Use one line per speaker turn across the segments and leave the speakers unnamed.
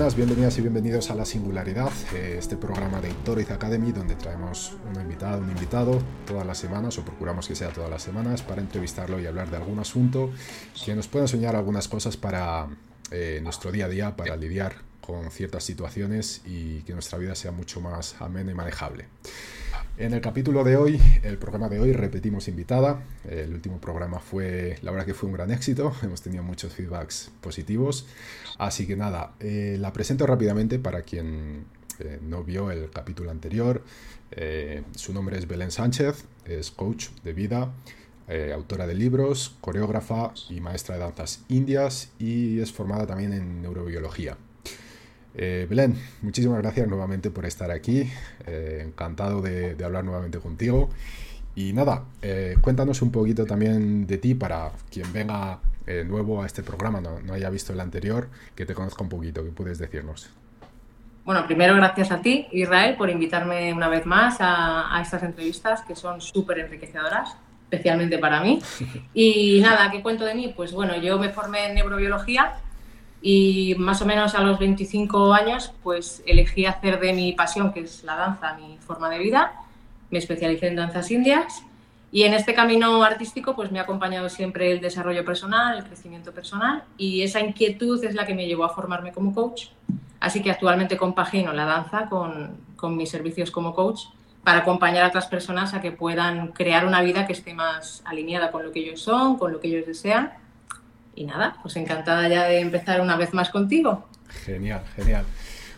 Buenas, bienvenidas y bienvenidos a La Singularidad, eh, este programa de Toriz Academy donde traemos una invitada, un invitado todas las semanas o procuramos que sea todas las semanas para entrevistarlo y hablar de algún asunto que nos pueda enseñar algunas cosas para eh, nuestro día a día, para lidiar con ciertas situaciones y que nuestra vida sea mucho más amena y manejable. En el capítulo de hoy, el programa de hoy, repetimos invitada. El último programa fue, la verdad que fue un gran éxito, hemos tenido muchos feedbacks positivos. Así que nada, eh, la presento rápidamente para quien eh, no vio el capítulo anterior. Eh, su nombre es Belén Sánchez, es coach de vida, autora de libros, coreógrafa y maestra de danzas indias y es formada también en neurobiología. Eh, Belén, muchísimas gracias nuevamente por estar aquí. Eh, encantado de, hablar nuevamente contigo. Y nada, eh, cuéntanos un poquito también de ti para quien venga nuevo a este programa, no, haya visto el anterior, que te conozca un poquito, ¿qué puedes decirnos?
Bueno, primero gracias a ti, Israel, por invitarme una vez más a, a estas entrevistas que son súper enriquecedoras, especialmente para mí. Y nada, ¿qué cuento de mí? Pues bueno, yo me formé en neurobiología y más o menos a los 25 años, pues elegí hacer de mi pasión, que es la danza, mi forma de vida. Me especialicé en danzas indias y en este camino artístico pues me ha acompañado siempre el desarrollo personal, el crecimiento personal y esa inquietud es la que me llevó a formarme como coach. Así que actualmente compagino la danza con, con mis servicios como coach para acompañar a otras personas a que puedan crear una vida que esté más alineada con lo que ellos son, con lo que ellos desean y nada, pues encantada ya de empezar una vez más contigo.
Genial, genial.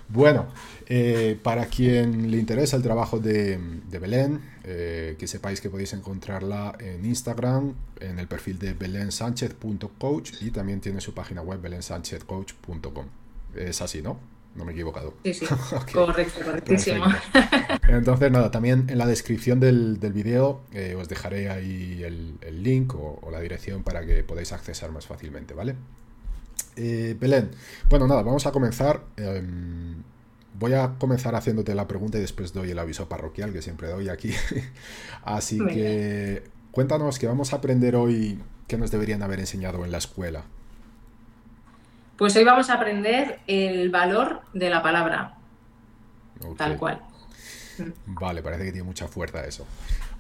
Bueno, eh, para quien le interesa el trabajo de, Belén, eh, que sepáis que podéis encontrarla en Instagram, en el perfil de belensánchez.coach y también tiene su página web belensanchezcoach.com. Es así, ¿no? No me he equivocado.
Sí, sí. Correcto, correctísimo.
Entonces, nada, también en la descripción del, del vídeo eh, os dejaré ahí el, link o, la dirección para que podáis accesar más fácilmente, ¿vale? Eh, Belén, bueno, nada, vamos a comenzar. Em, voy a comenzar haciéndote la pregunta y después doy el aviso parroquial que siempre doy aquí. Así que cuéntanos qué vamos a aprender hoy que nos deberían haber enseñado en la escuela.
Pues hoy vamos a aprender el valor de la palabra. Tal cual.
Vale, parece que tiene mucha fuerza eso.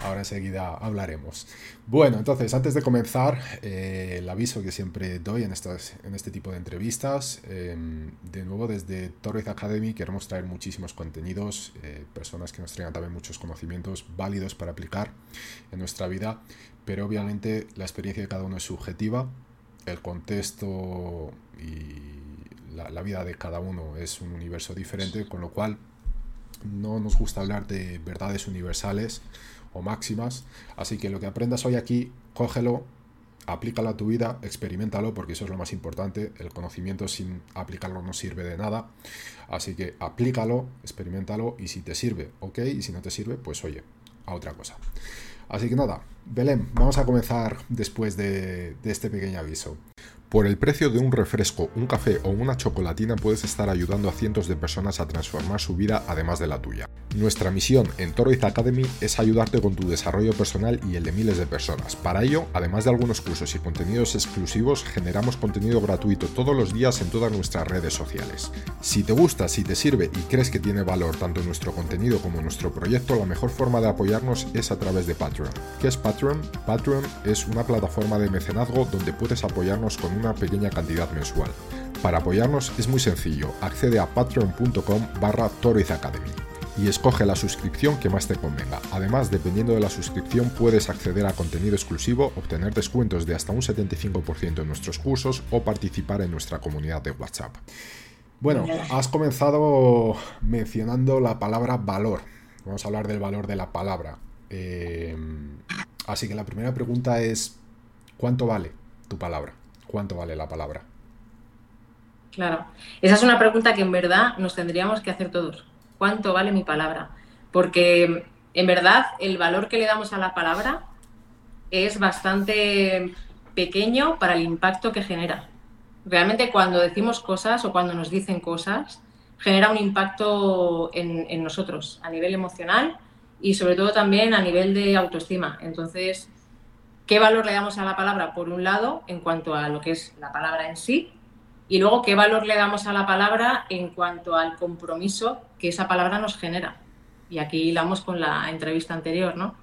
Ahora enseguida hablaremos. Bueno, entonces, antes de comenzar, eh, el aviso que siempre doy en, estas, en este tipo de entrevistas, em, de nuevo desde Torres Academy queremos traer muchísimos contenidos, eh, personas que nos traigan también muchos conocimientos válidos para aplicar en nuestra vida, pero obviamente la experiencia de cada uno es subjetiva el contexto y la, vida de cada uno es un universo diferente, con lo cual no nos gusta hablar de verdades universales o máximas. Así que lo que aprendas hoy aquí, cógelo, aplícalo a tu vida, experimentalo, porque eso es lo más importante. El conocimiento sin aplicarlo no sirve de nada. Así que aplícalo, experimentalo y si te sirve, ok, y si no te sirve, pues oye, a otra cosa. Así que nada, Belén, vamos a comenzar después de, de este pequeño aviso. Por el precio de un refresco, un café o una chocolatina puedes estar ayudando a cientos de personas a transformar su vida además de la tuya. Nuestra misión en Toroiz Academy es ayudarte con tu desarrollo personal y el de miles de personas. Para ello, además de algunos cursos y contenidos exclusivos, generamos contenido gratuito todos los días en todas nuestras redes sociales. Si te gusta, si te sirve y crees que tiene valor tanto nuestro contenido como nuestro proyecto, la mejor forma de apoyarnos es a través de Patreon. ¿Qué es Patreon? Patreon es una plataforma de mecenazgo donde puedes apoyarnos con una pequeña cantidad mensual. Para apoyarnos es muy sencillo, accede a patreon.com barra Academy. y escoge la suscripción que más te convenga. Además, dependiendo de la suscripción, puedes acceder a contenido exclusivo, obtener descuentos de hasta un 75% en nuestros cursos o participar en nuestra comunidad de WhatsApp. Bueno, has comenzado mencionando la palabra valor. Vamos a hablar del valor de la palabra. Eh, así que la primera pregunta es, ¿cuánto vale tu palabra? ¿Cuánto vale la palabra?
Claro, esa es una pregunta que en verdad nos tendríamos que hacer todos. ¿Cuánto vale mi palabra? Porque en verdad el valor que le damos a la palabra es bastante pequeño para el impacto que genera. Realmente cuando decimos cosas o cuando nos dicen cosas, genera un impacto en, nosotros a nivel emocional y sobre todo también a nivel de autoestima. Entonces, ¿qué valor le damos a la palabra? Por un lado, en cuanto a lo que es la palabra en sí, y luego qué valor le damos a la palabra en cuanto al compromiso que esa palabra nos genera. Y aquí hilamos con la entrevista anterior, ¿no?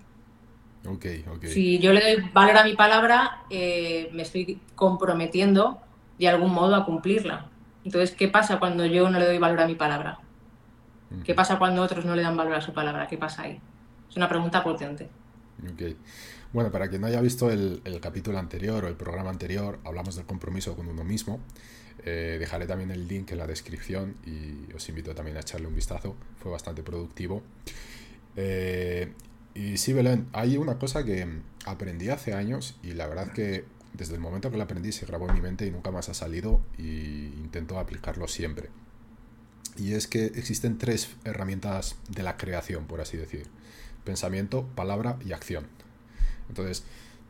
Ok, ok.
Si yo le doy valor a mi palabra, eh, me estoy comprometiendo de algún modo a cumplirla. Entonces, ¿qué pasa cuando yo no le doy valor a mi palabra? ¿Qué pasa cuando otros no le dan valor a su palabra? ¿Qué pasa ahí? Es una pregunta potente.
Ok. Bueno, para quien no haya visto el, capítulo anterior o el programa anterior, hablamos del compromiso con uno mismo. Eh, dejaré también el link en la descripción y os invito también a echarle un vistazo. Fue bastante productivo. Eh, y sí, Belén, hay una cosa que aprendí hace años y la verdad que desde el momento que la aprendí se grabó en mi mente y nunca más ha salido y intento aplicarlo siempre. Y es que existen tres herramientas de la creación, por así decir. Pensamiento, palabra y acción. Entonces,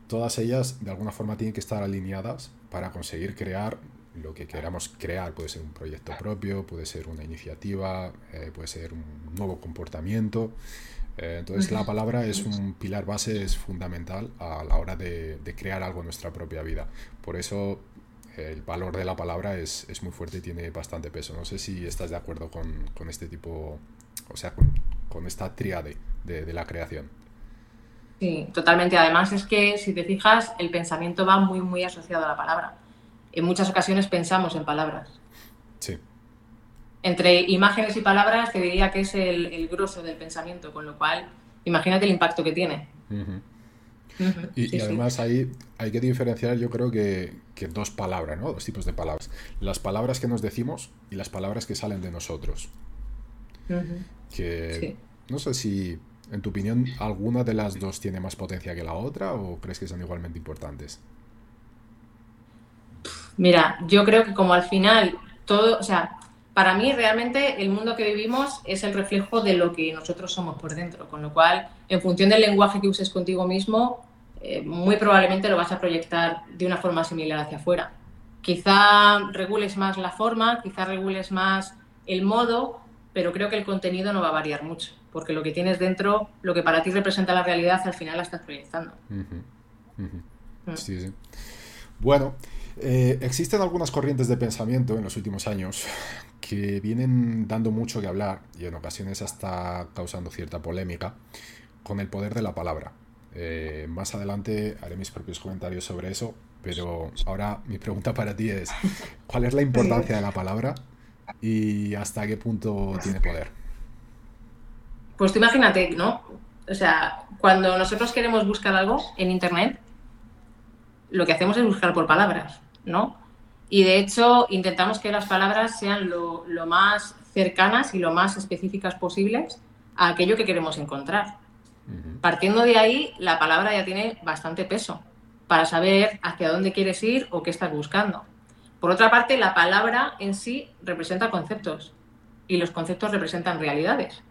todas ellas de alguna forma tienen que estar alineadas para conseguir crear lo que queramos crear. Puede ser un proyecto propio, puede ser una iniciativa, eh, puede ser un nuevo comportamiento. Eh, entonces la palabra es un pilar base, es fundamental a la hora de, crear algo en nuestra propia vida. Por eso el valor de la palabra es, muy fuerte y tiene bastante peso. No sé si estás de acuerdo con, este tipo, o sea, con, esta triade de, de la creación.
Sí, totalmente. Además es que si te fijas, el pensamiento va muy, muy asociado a la palabra en muchas ocasiones pensamos en palabras.
Sí.
Entre imágenes y palabras te diría que es el, el grosso del pensamiento, con lo cual imagínate el impacto que tiene.
Y, además ahí hay que diferenciar yo creo que, dos palabras, ¿no? Dos tipos de palabras. Las palabras que nos decimos y las palabras que salen de nosotros. Que no sé si, en tu opinión, alguna de las dos tiene más potencia que la otra o crees que son igualmente importantes.
Mira, yo creo que como al final todo, o sea, para mí realmente el mundo que vivimos es el reflejo de lo que nosotros somos por dentro, con lo cual, en función del lenguaje que uses contigo mismo, eh, muy probablemente lo vas a proyectar de una forma similar hacia afuera. Quizá regules más la forma, quizá regules más el modo, pero creo que el contenido no va a variar mucho, porque lo que tienes dentro, lo que para ti representa la realidad, al final la estás proyectando.
Mm. Sí, sí. Bueno, eh, existen algunas corrientes de pensamiento en los últimos años que vienen dando mucho que hablar y en ocasiones hasta causando cierta polémica con el poder de la palabra. Eh, más adelante haré mis propios comentarios sobre eso, pero ahora mi pregunta para ti es, ¿cuál es la importancia de la palabra y hasta qué punto tiene poder?
Pues tú imagínate, ¿no? O sea, cuando nosotros queremos buscar algo en Internet, lo que hacemos es buscar por palabras. ¿no? Y de hecho intentamos que las palabras sean lo, más cercanas y lo más específicas posibles a aquello que queremos encontrar. Partiendo de ahí, la palabra ya tiene bastante peso para saber hacia dónde quieres ir o qué estás buscando. Por otra parte, la palabra en sí representa conceptos y los conceptos representan realidades.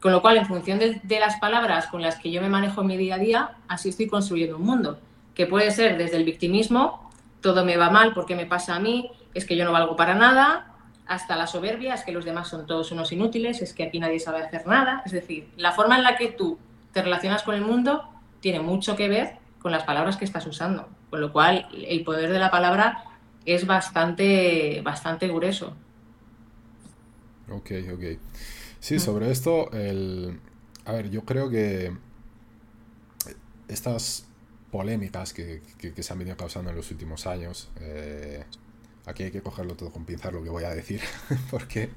Con lo cual, en función de, las palabras con las que yo me manejo en mi día a día, así estoy construyendo un mundo, que puede ser desde el victimismo todo me va mal porque me pasa a mí, es que yo no valgo para nada, hasta la soberbia, es que los demás son todos unos inútiles, es que aquí nadie sabe hacer nada. Es decir, la forma en la que tú te relacionas con el mundo tiene mucho que ver con las palabras que estás usando, con lo cual el poder de la palabra es bastante, bastante grueso.
Ok, ok. Sí, sobre esto, el... a ver, yo creo que estas polémicas que, se han venido causando en los últimos años. Eh, aquí hay que cogerlo todo con pinzar lo que voy a decir, porque,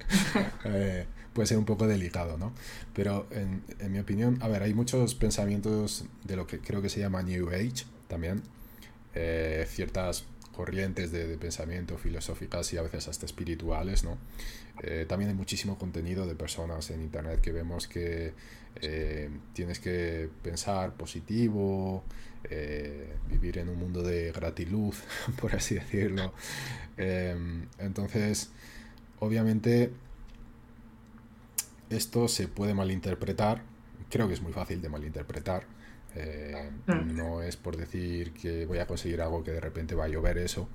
eh, puede ser un poco delicado, ¿no? Pero en, mi opinión, a ver, hay muchos pensamientos de lo que creo que se llama New Age también, eh, ciertas corrientes de, pensamiento filosóficas y a veces hasta espirituales, ¿no? Eh, también hay muchísimo contenido de personas en internet que vemos que eh, tienes que pensar positivo, vivir en un mundo de gratiluz, por así decirlo. entonces, obviamente, esto se puede malinterpretar, creo que es muy fácil de malinterpretar. Eh, mm. no es por decir que voy a conseguir algo que de repente va a llover eso,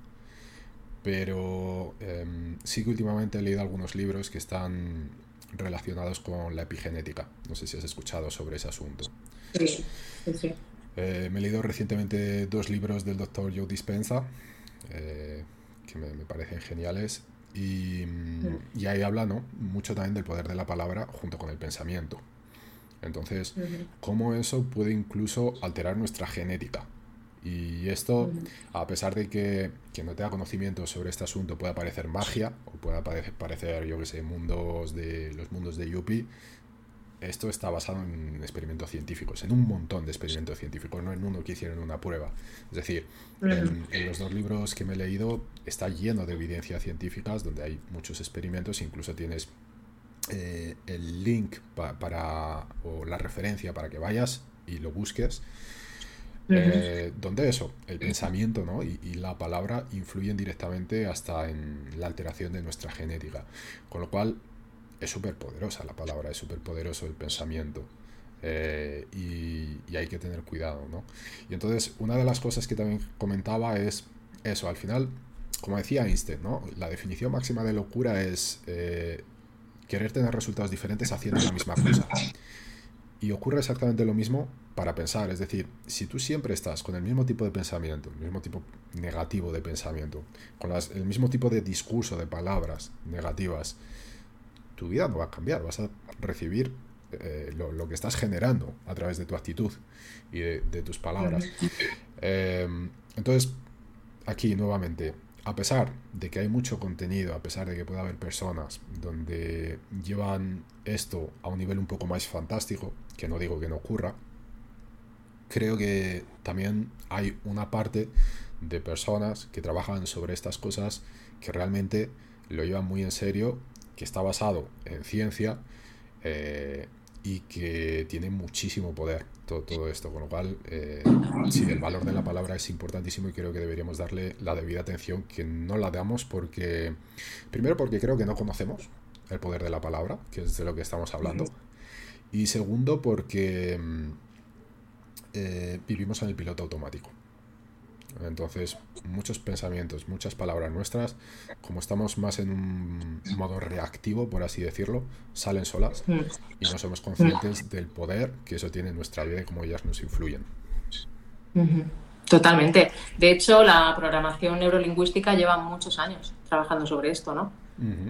pero em, sí que últimamente he leído algunos libros que están relacionados con la epigenética. No sé si has escuchado sobre ese asunto.
Sí, sí,
eh, me he leído recientemente dos libros del doctor Joe Dispenza, eh, que me, parecen geniales. Mm, y, ahí habla ¿no? mucho también del poder de la palabra junto con el pensamiento. Entonces, cómo eso puede incluso alterar nuestra genética. Y esto, a pesar de que quien no tenga conocimiento sobre este asunto pueda parecer magia, o pueda parecer, yo que sé, mundos de los mundos de Yuppie, esto está basado en experimentos científicos, en un montón de experimentos científicos, no en uno que hicieron una prueba. Es decir, en, los dos libros que me he leído está lleno de evidencias científicas donde hay muchos experimentos, incluso tienes eh, el link para o la referencia para que vayas y lo busques. Eh, donde eso, el pensamiento ¿no? y, y, la palabra influyen directamente hasta en la alteración de nuestra genética. Con lo cual, es súper poderosa la palabra, es súper poderoso el pensamiento. Eh, y, hay que tener cuidado, ¿no? Y entonces, una de las cosas que también comentaba es eso, al final, como decía Einstein, ¿no? La definición máxima de locura es eh, querer tener resultados diferentes haciendo la misma cosa. Y ocurre exactamente lo mismo para pensar, es decir, si tú siempre estás con el mismo tipo de pensamiento, el mismo tipo negativo de pensamiento, con el mismo tipo de discurso, de palabras negativas, tu vida no va a cambiar, vas a recibir eh, lo, que estás generando a través de tu actitud y de, tus palabras. Em, entonces, aquí nuevamente, a pesar de que hay mucho contenido, a pesar de que puede haber personas donde llevan esto a un nivel un poco más fantástico, que no digo que no ocurra, creo que también hay una parte de personas que trabajan sobre estas cosas que realmente lo llevan muy en serio que está basado en ciencia eh, tiene muchísimo poder todo, todo esto, con lo cual eh, sí, el valor de la palabra es importantísimo y creo que deberíamos darle la debida atención, que no la damos porque, primero porque creo que no conocemos el poder de la palabra, que es de lo que estamos hablando, y segundo porque mm, eh, vivimos en el piloto automático. Entonces, muchos pensamientos, muchas palabras nuestras, como estamos más en un modo reactivo, por así decirlo, salen solas y no somos conscientes del poder que eso tiene en nuestra vida y cómo ellas nos influyen.
Totalmente. De hecho, la programación neurolingüística lleva muchos años trabajando sobre esto, ¿no?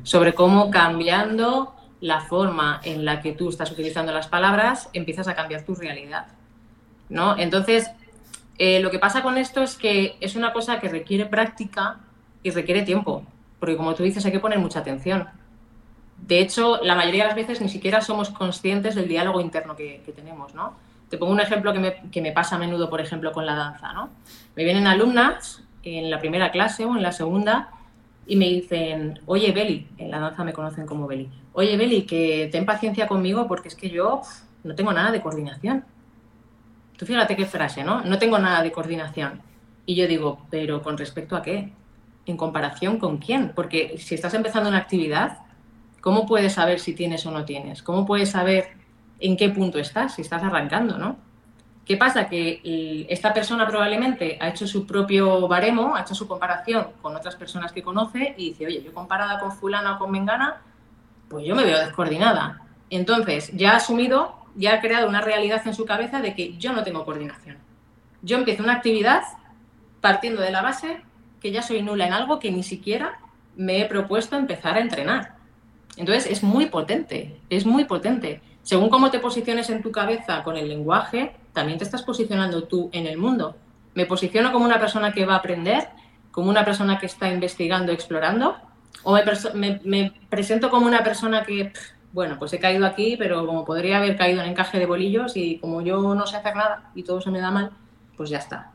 Sobre cómo cambiando la forma en la que tú estás utilizando las palabras, empiezas a cambiar tu realidad. ¿No? Entonces, eh, lo que pasa con esto es que es una cosa que requiere práctica y requiere tiempo, porque como tú dices hay que poner mucha atención. De hecho, la mayoría de las veces ni siquiera somos conscientes del diálogo interno que, tenemos, ¿no? Te pongo un ejemplo que me, que me, pasa a menudo, por ejemplo, con la danza, ¿no? Me vienen alumnas en la primera clase o en la segunda y me dicen, oye, Beli, en la danza me conocen como Beli, oye, Beli, que ten paciencia conmigo porque es que yo no tengo nada de coordinación. Tú fíjate qué frase, ¿no? No tengo nada de coordinación. Y yo digo, pero ¿con respecto a qué? ¿En comparación con quién? Porque si estás empezando una actividad, ¿cómo puedes saber si tienes o no tienes? ¿Cómo puedes saber en qué punto estás, si estás arrancando, ¿no? ¿Qué pasa? Que esta persona probablemente ha hecho su propio baremo, ha hecho su comparación con otras personas que conoce y dice, oye, yo comparada con fulana o con mengana, pues yo me veo descoordinada. Entonces, ya ha asumido ya ha creado una realidad en su cabeza de que yo no tengo coordinación. Yo empiezo una actividad partiendo de la base que ya soy nula en algo que ni siquiera me he propuesto empezar a entrenar. Entonces es muy potente, es muy potente. Según cómo te posiciones en tu cabeza con el lenguaje, también te estás posicionando tú en el mundo. Me posiciono como una persona que va a aprender, como una persona que está investigando, explorando, o me, presento como una persona que bueno, pues he caído aquí, pero como podría haber caído en encaje de bolillos y como yo no sé hacer nada y todo se me da mal, pues ya está.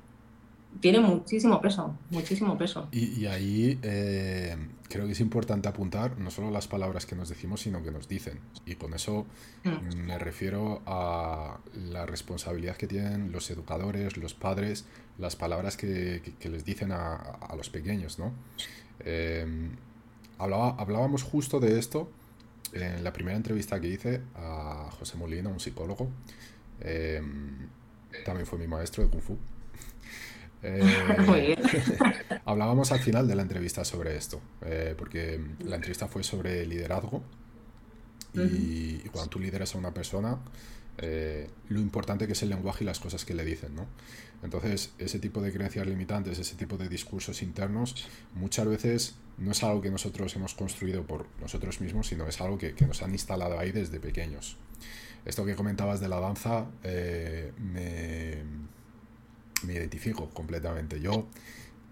Tiene muchísimo peso, muchísimo peso.
Y, ahí eh, creo que es importante apuntar no solo las palabras que nos decimos, sino que nos dicen. Y con eso mm. me refiero a la responsabilidad que tienen los educadores, los padres, las palabras que, les dicen a, los pequeños, ¿no? Eh, hablábamos justo de esto en la primera entrevista que hice a José Molina, un psicólogo. Eh, también fue mi maestro de Kung Fu. Eh, hablábamos al final de la entrevista sobre esto, eh, porque la entrevista fue sobre liderazgo y, cuando tú lideras a una persona, eh, lo importante que es el lenguaje y las cosas que le dicen, ¿no? Entonces, ese tipo de creencias limitantes, ese tipo de discursos internos, muchas veces no es algo que nosotros hemos construido por nosotros mismos, sino es algo que, que nos han instalado ahí desde pequeños. Esto que comentabas de la danza me me identifico completamente. Yo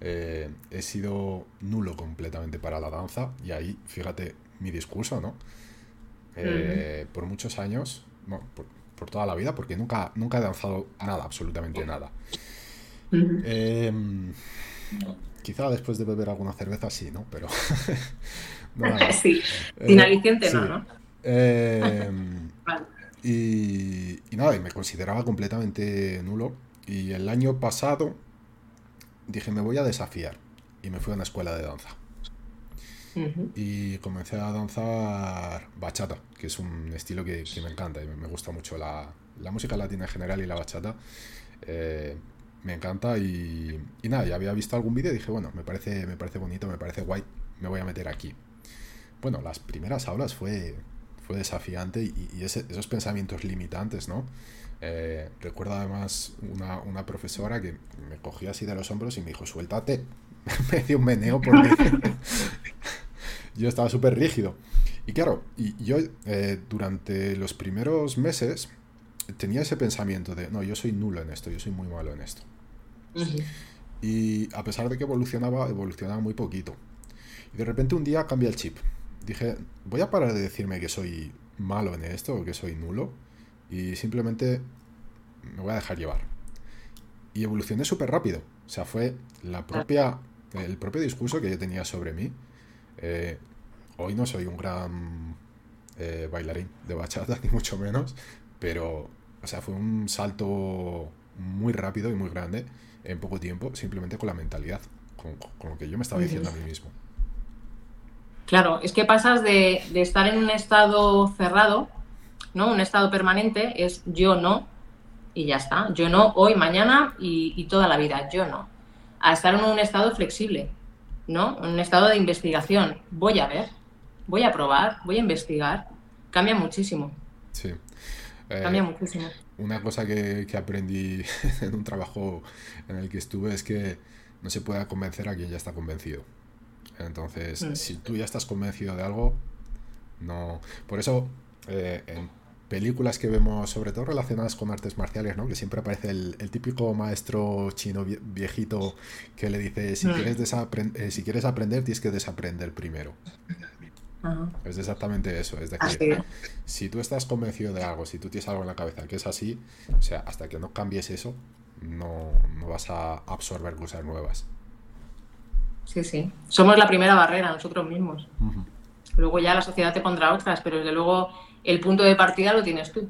eh, he sido nulo completamente para la danza y ahí, fíjate, mi discurso, ¿no? Eh, por muchos años, por, toda la vida, porque nunca, nunca he danzado nada, absolutamente nada. Em, quizá después de beber alguna cerveza sí, ¿no? Pero...
sí, sin aliciente no, ¿no?
Em, y, y nada, y me consideraba completamente nulo y el año pasado dije, me voy a desafiar. Y me fui a una escuela de danza. Y comencé a danzar bachata, que es un estilo que, me encanta y me gusta mucho la, música latina en general y la bachata. Eh, me encanta y, nada, ya había visto algún vídeo y dije, bueno, me parece, me parece bonito, me parece guay, me voy a meter aquí. Bueno, las primeras aulas fue, fue desafiante y, esos pensamientos limitantes, ¿no? Eh, recuerdo además una, profesora que me cogía así de los hombros y me dijo, suéltate. me dio un meneo porque yo estaba súper rígido. Y claro, y yo eh, durante los primeros meses tenía ese pensamiento de, no, yo soy nulo en esto, yo soy muy malo en esto. Y a pesar de que evolucionaba, evolucionaba muy poquito. Y de repente un día cambia el chip. Dije, voy a parar de decirme que soy malo en esto o que soy nulo y simplemente me voy a dejar llevar. Y evolucioné súper rápido. O sea, fue la propia, el propio discurso que yo tenía sobre mí. Eh, hoy no soy un gran eh, bailarín de bachata, ni mucho menos, pero, o sea, fue un salto muy rápido y muy grande en poco tiempo, simplemente con la mentalidad, con, lo que yo me estaba diciendo a mí mismo.
Claro, es que pasas de, de estar en un estado cerrado ¿no? Un estado permanente es yo no y ya está. Yo no hoy, mañana y, toda la vida. Yo no. A estar en un estado flexible, ¿no? Un estado de investigación. Voy a ver, voy a probar, voy a investigar. Cambia muchísimo.
Sí.
Cambia eh, muchísimo.
Una cosa que, aprendí en un trabajo en el que estuve es que no se puede convencer a quien ya está convencido. Entonces, mm. si tú ya estás convencido de algo, no. Por eso, eh, en películas que vemos, sobre todo relacionadas con artes marciales, ¿no? Que siempre aparece el, típico maestro chino viejito que le dice, si, mm. quieres, eh, si quieres aprender, tienes que desaprender primero. Es exactamente eso, es decir, si tú estás convencido de algo, si tú tienes algo en la cabeza que es así, o sea, hasta que no cambies eso, no, vas a absorber cosas nuevas.
Sí, sí. Somos la primera barrera nosotros mismos. Luego ya la sociedad te pondrá otras, pero desde luego el punto de partida lo tienes tú.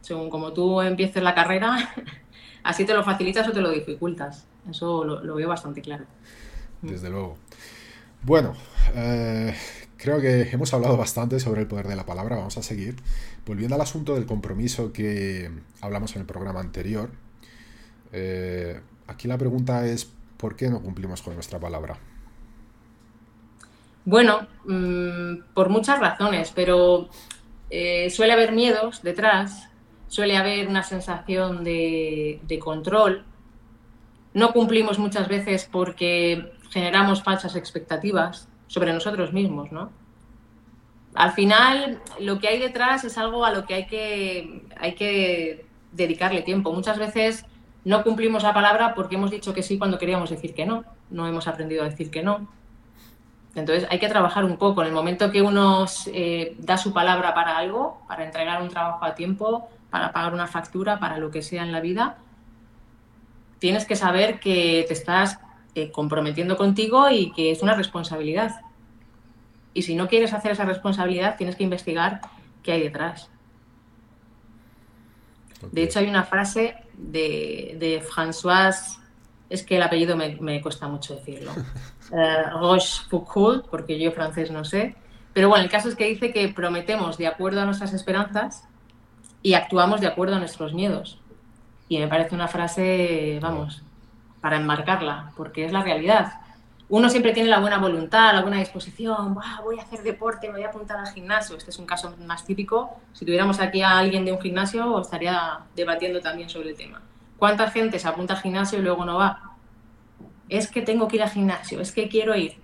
Según como tú empieces la carrera, así te lo facilitas o te lo dificultas. Eso lo, veo bastante claro.
Desde luego. Bueno, eh, creo que hemos hablado bastante sobre el poder de la palabra. Vamos a seguir. Volviendo al asunto del compromiso que hablamos en el programa anterior. Eh, aquí la pregunta es, ¿por qué no cumplimos con nuestra palabra?
Bueno, mm, por muchas razones, pero eh, suele haber miedos detrás, suele haber una sensación de, control. No cumplimos muchas veces porque generamos falsas expectativas sobre nosotros mismos, ¿no? Al final, lo que hay detrás es algo a lo que hay que, hay que dedicarle tiempo. Muchas veces no cumplimos la palabra porque hemos dicho que sí cuando queríamos decir que no. No hemos aprendido a decir que no. Entonces hay que trabajar un poco. En el momento que uno eh, da su palabra para algo, para entregar un trabajo a tiempo, para pagar una factura, para lo que sea en la vida, tienes que saber que te estás eh, comprometiendo contigo y que es una responsabilidad. Y si no quieres hacer esa responsabilidad, tienes que investigar qué hay detrás. De hecho, hay una frase de, de François, es que el apellido me, cuesta mucho decirlo, uh, Rochefoucauld, porque yo francés no sé, pero bueno, el caso es que dice que prometemos de acuerdo a nuestras esperanzas y actuamos de acuerdo a nuestros miedos. Y me parece una frase, vamos, para enmarcarla, porque es la realidad uno siempre tiene la buena voluntad, la buena disposición, voy a hacer deporte, me voy a apuntar al gimnasio. Este es un caso más típico. Si tuviéramos aquí a alguien de un gimnasio, estaría debatiendo también sobre el tema. ¿Cuánta gente se apunta al gimnasio y luego no va? Es que tengo que ir al gimnasio, es que quiero ir.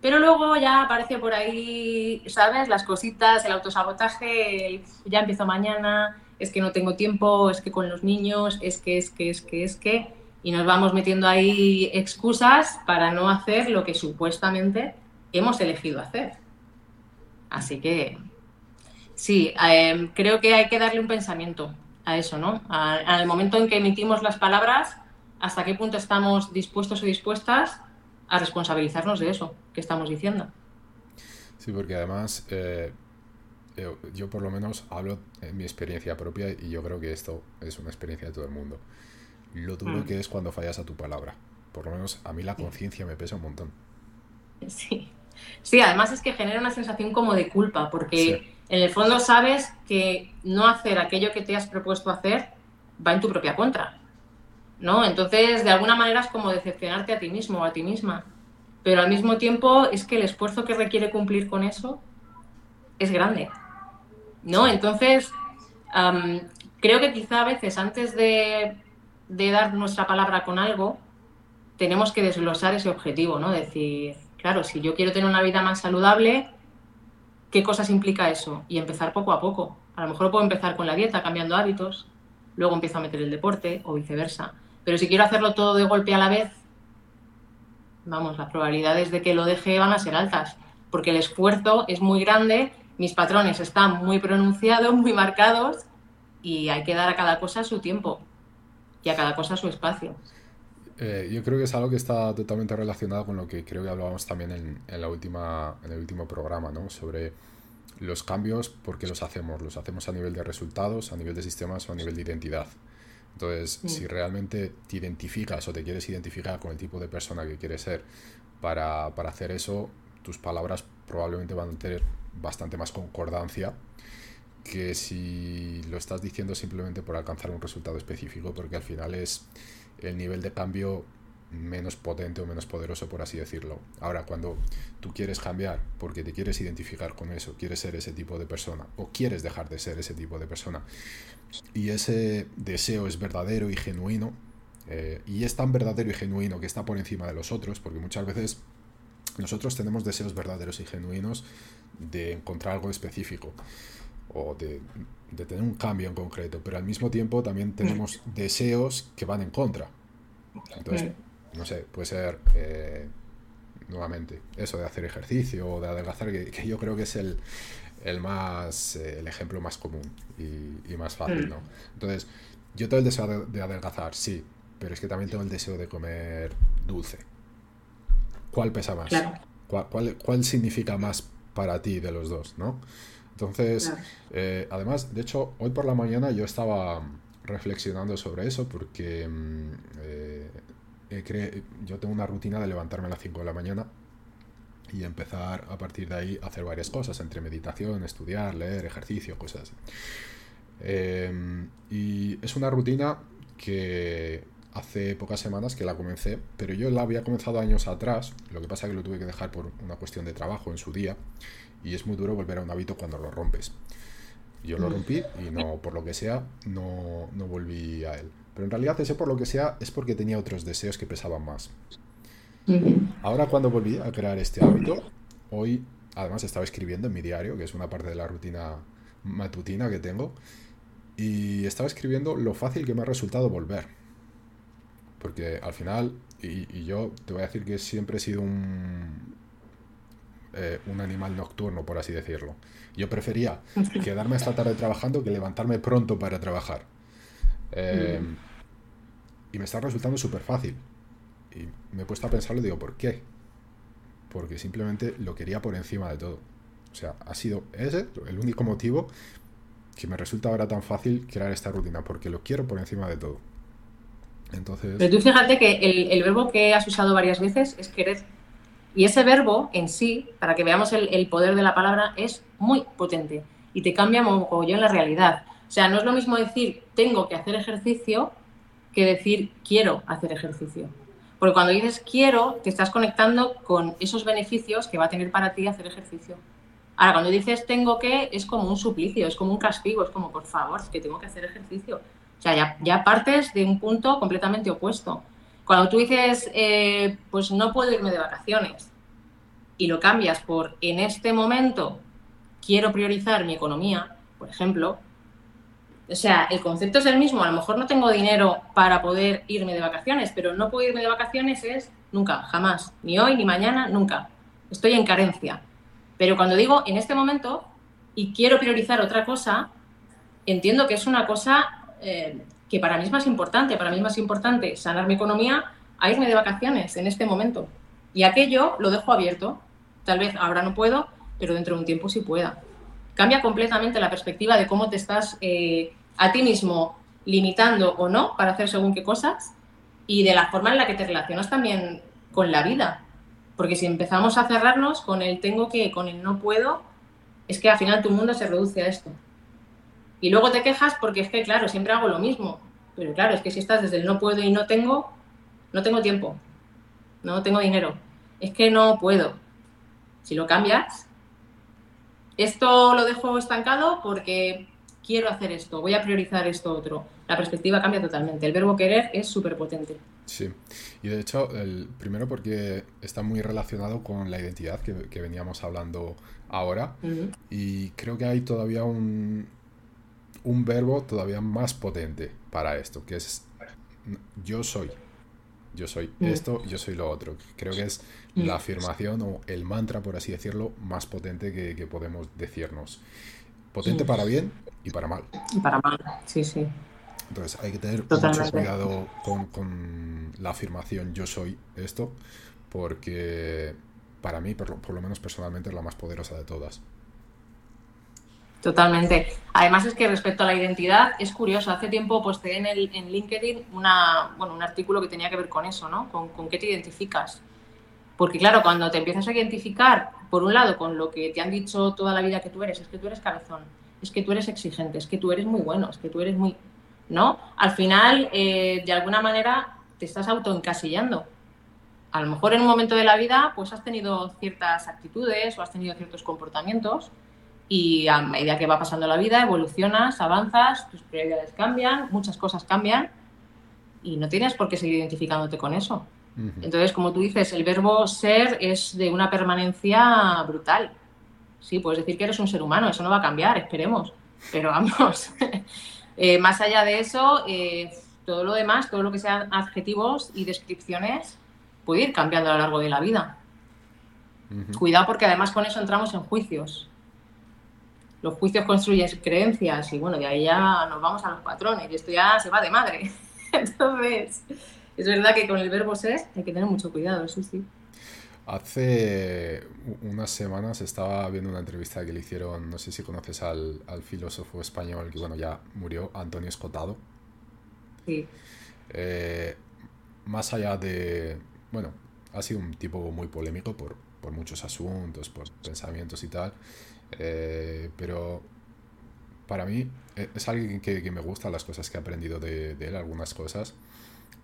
Pero luego ya aparece por ahí, ¿sabes? Las cositas, el autosabotaje, ya empiezo mañana, es que no tengo tiempo, es que con los niños, es que, es que, es que, es que y nos vamos metiendo ahí excusas para no hacer lo que supuestamente hemos elegido hacer. Así que sí, em, creo que hay que darle un pensamiento a eso, ¿no? Al momento en que emitimos las palabras, hasta qué punto estamos dispuestos o dispuestas a responsabilizarnos de eso que estamos diciendo.
Sí, porque además eh, yo por lo menos hablo en mi experiencia propia y yo creo que esto es una experiencia de todo el mundo lo duro mm. que es cuando fallas a tu palabra. Por lo menos a mí la conciencia me pesa un montón.
Sí. Sí, además es que genera una sensación como de culpa, porque en el fondo sabes que no hacer aquello que te has propuesto hacer va en tu propia contra. ¿No? Entonces, de alguna manera es como decepcionarte a ti mismo o a ti misma. Pero al mismo tiempo es que el esfuerzo que requiere cumplir con eso es grande. ¿No? Entonces, creo que quizá a veces antes de de dar nuestra palabra con algo, tenemos que desglosar ese objetivo, ¿no? Decir, claro, si yo quiero tener una vida más saludable, ¿qué cosas implica eso? Y empezar poco a poco. A lo mejor puedo empezar con la dieta, cambiando hábitos, luego empiezo a meter el deporte o viceversa. Pero si quiero hacerlo todo de golpe a la vez, vamos, las probabilidades de que lo deje van a ser altas, porque el esfuerzo es muy grande, mis patrones están muy pronunciados, muy marcados, y hay que dar a cada cosa su tiempo y a cada cosa su espacio.
Eh, yo creo que es algo que está totalmente relacionado con lo que creo que hablábamos también en, en, la última, en el último programa, ¿no? Sobre los cambios, ¿por qué los hacemos? Los hacemos a nivel de resultados, a nivel de sistemas o a nivel de identidad. Entonces, si realmente te identificas o te quieres identificar con el tipo de persona que quieres ser para, para hacer eso, tus palabras probablemente van a tener bastante más concordancia que si lo estás diciendo simplemente por alcanzar un resultado específico, porque al final es el nivel de cambio menos potente o menos poderoso, por así decirlo. Ahora, cuando tú quieres cambiar porque te quieres identificar con eso, quieres ser ese tipo de persona o quieres dejar de ser ese tipo de persona, y ese deseo es verdadero y genuino, eh, y es tan verdadero y genuino que está por encima de los otros, porque muchas veces nosotros tenemos deseos verdaderos y genuinos de encontrar algo específico o de, tener un cambio en concreto, pero al mismo tiempo también tenemos deseos que van en contra. Entonces, no sé, puede ser eh, nuevamente eso de hacer ejercicio o de adelgazar, que, yo creo que es el, el más eh, el ejemplo más común y, más fácil, ¿no? Entonces, yo tengo el deseo de, adelgazar, sí, pero es que también tengo el deseo de comer dulce. ¿Cuál pesa más? ¿Cuál, cuál, cuál significa más para ti de los dos, no? Entonces, eh, además, de hecho, hoy por la mañana yo estaba reflexionando sobre eso porque mm, eh, yo tengo una rutina de levantarme a las 5 de la mañana y empezar a partir de ahí a hacer varias cosas, entre meditación, estudiar, leer, ejercicio, cosas em, y es una rutina que hace pocas semanas que la comencé, pero yo la había comenzado años atrás, lo que pasa es que lo tuve que dejar por una cuestión de trabajo en su día y es muy duro volver a un hábito cuando lo rompes. Yo lo mm. rompí y no, por lo que sea, no, no volví a él. Pero en realidad ese por lo que sea es porque tenía otros deseos que pesaban más. Ahora cuando volví a crear este hábito, hoy además estaba escribiendo en mi diario, que es una parte de la rutina matutina que tengo, y estaba escribiendo lo fácil que me ha resultado volver. Porque al final, y, y yo te voy a decir que siempre he sido un, eh, un animal nocturno, por así decirlo. Yo prefería quedarme esta tarde trabajando que levantarme pronto para trabajar. Eh, y me está resultando súper fácil. Y me he puesto a pensarlo y digo, ¿por qué? Porque simplemente lo quería por encima de todo. O sea, ha sido ese el único motivo que me resulta ahora tan fácil crear esta rutina, porque lo quiero por encima de todo. Entonces...
Pero tú fíjate que el, verbo que has usado varias veces es querer. Y ese verbo en sí, para que veamos el, poder de la palabra, es muy potente y te cambia yo en la realidad. O sea, no es lo mismo decir tengo que hacer ejercicio que decir quiero hacer ejercicio. Porque cuando dices quiero, te estás conectando con esos beneficios que va a tener para ti hacer ejercicio. Ahora, cuando dices tengo que, es como un suplicio, es como un castigo, es como, por favor, que tengo que hacer ejercicio. O sea, ya, ya partes de un punto completamente opuesto. Cuando tú dices, eh, pues no puedo irme de vacaciones, y lo cambias por en este momento quiero priorizar mi economía, por ejemplo, o sea, el concepto es el mismo. A lo mejor no tengo dinero para poder irme de vacaciones, pero no puedo irme de vacaciones es nunca, jamás. Ni hoy, ni mañana, nunca. Estoy en carencia. Pero cuando digo en este momento y quiero priorizar otra cosa, entiendo que es una cosa eh, que para mí es más importante. Para mí es más importante sanar mi economía a irme de vacaciones en este momento. Y aquello lo dejo abierto. Tal vez ahora no puedo, pero dentro de un tiempo sí pueda cambia completamente la perspectiva de cómo te estás eh, a ti mismo limitando o no para hacer según qué cosas y de la forma en la que te relacionas también con la vida. Porque si empezamos a cerrarnos con el tengo que, con el no puedo, es que al final tu mundo se reduce a esto. Y luego te quejas porque es que, claro, siempre hago lo mismo. Pero claro, es que si estás desde el no puedo y no tengo, no tengo tiempo, no tengo dinero, es que no puedo. Si lo cambias, esto lo dejo estancado porque quiero hacer esto, voy a priorizar esto otro. La perspectiva cambia totalmente. El verbo querer es súper potente.
Sí, y de hecho, el primero porque está muy relacionado con la identidad que, veníamos hablando ahora. Y creo que hay todavía un, un verbo todavía más potente para esto, que es yo soy. Yo soy esto, yo soy lo otro. Creo que es la afirmación o el mantra, por así decirlo, más potente que, podemos decirnos. Potente para bien y para mal.
Y para mal, sí, sí.
Entonces hay que tener mucho cuidado con, la afirmación yo soy esto, porque para mí, por lo menos personalmente, es la más poderosa de todas.
Totalmente. Además es que respecto a la identidad, es curioso. Hace tiempo posté en, el, en LinkedIn un artículo que tenía que ver con eso, ¿no? Con, con qué te identificas. Porque claro, cuando te empiezas a identificar, por un lado, con lo que te han dicho toda la vida que tú eres, es que tú eres cabezón, es que tú eres exigente, es que tú eres muy bueno, es que tú eres muy... ¿No? Al final, eh, de alguna manera, te estás autoencasillando. A lo mejor en un momento de la vida, pues has tenido ciertas actitudes o has tenido ciertos comportamientos y a medida que va pasando la vida, evolucionas, avanzas, tus prioridades cambian, muchas cosas cambian y no tienes por qué seguir identificándote con eso. Entonces, como tú dices, el verbo ser es de una permanencia brutal. Sí, puedes decir que eres un ser humano, eso no va a cambiar, esperemos. Pero vamos, eh, más allá de eso, eh, todo lo demás, todo lo que sean adjetivos y descripciones, puede ir cambiando a lo largo de la vida. Cuidado porque además con eso entramos en juicios. Los juicios construyen creencias y bueno, de ahí ya nos vamos a los patrones y esto ya se va de madre. Entonces, es verdad que con el verbo ser hay que tener mucho cuidado, sí, sí.
Hace unas semanas estaba viendo una entrevista que le hicieron, no sé si conoces al, filósofo español que bueno ya murió, Antonio Escotado.
Sí.
Eh, más allá de, bueno, ha sido un tipo muy polémico por, por muchos asuntos, por pensamientos y tal, eh, pero para mí eh, es alguien que, que, me gusta las cosas que he aprendido de, de él, algunas cosas.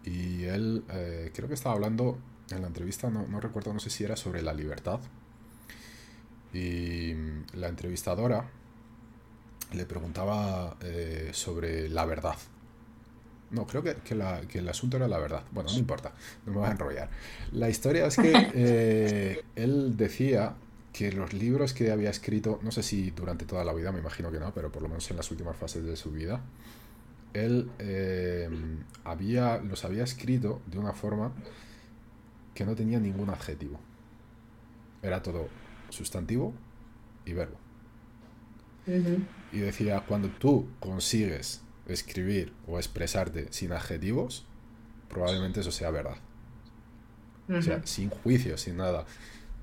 Y él eh, creo que estaba hablando en la entrevista, no, no, recuerdo, no sé si era sobre la libertad. Y la entrevistadora le preguntaba eh, sobre la verdad. No, creo que, que, la, que, el asunto era la verdad. Bueno, no importa, no me voy a enrollar. La historia es que eh, él decía que los libros que había escrito, no sé si durante toda la vida, me imagino que no, pero por lo menos en las últimas fases de su vida, él em, había, los había escrito de una forma que no tenía ningún adjetivo. Era todo sustantivo y verbo. Y decía, cuando tú consigues escribir o expresarte sin adjetivos, probablemente eso sea verdad. O sea, sin juicio, sin nada.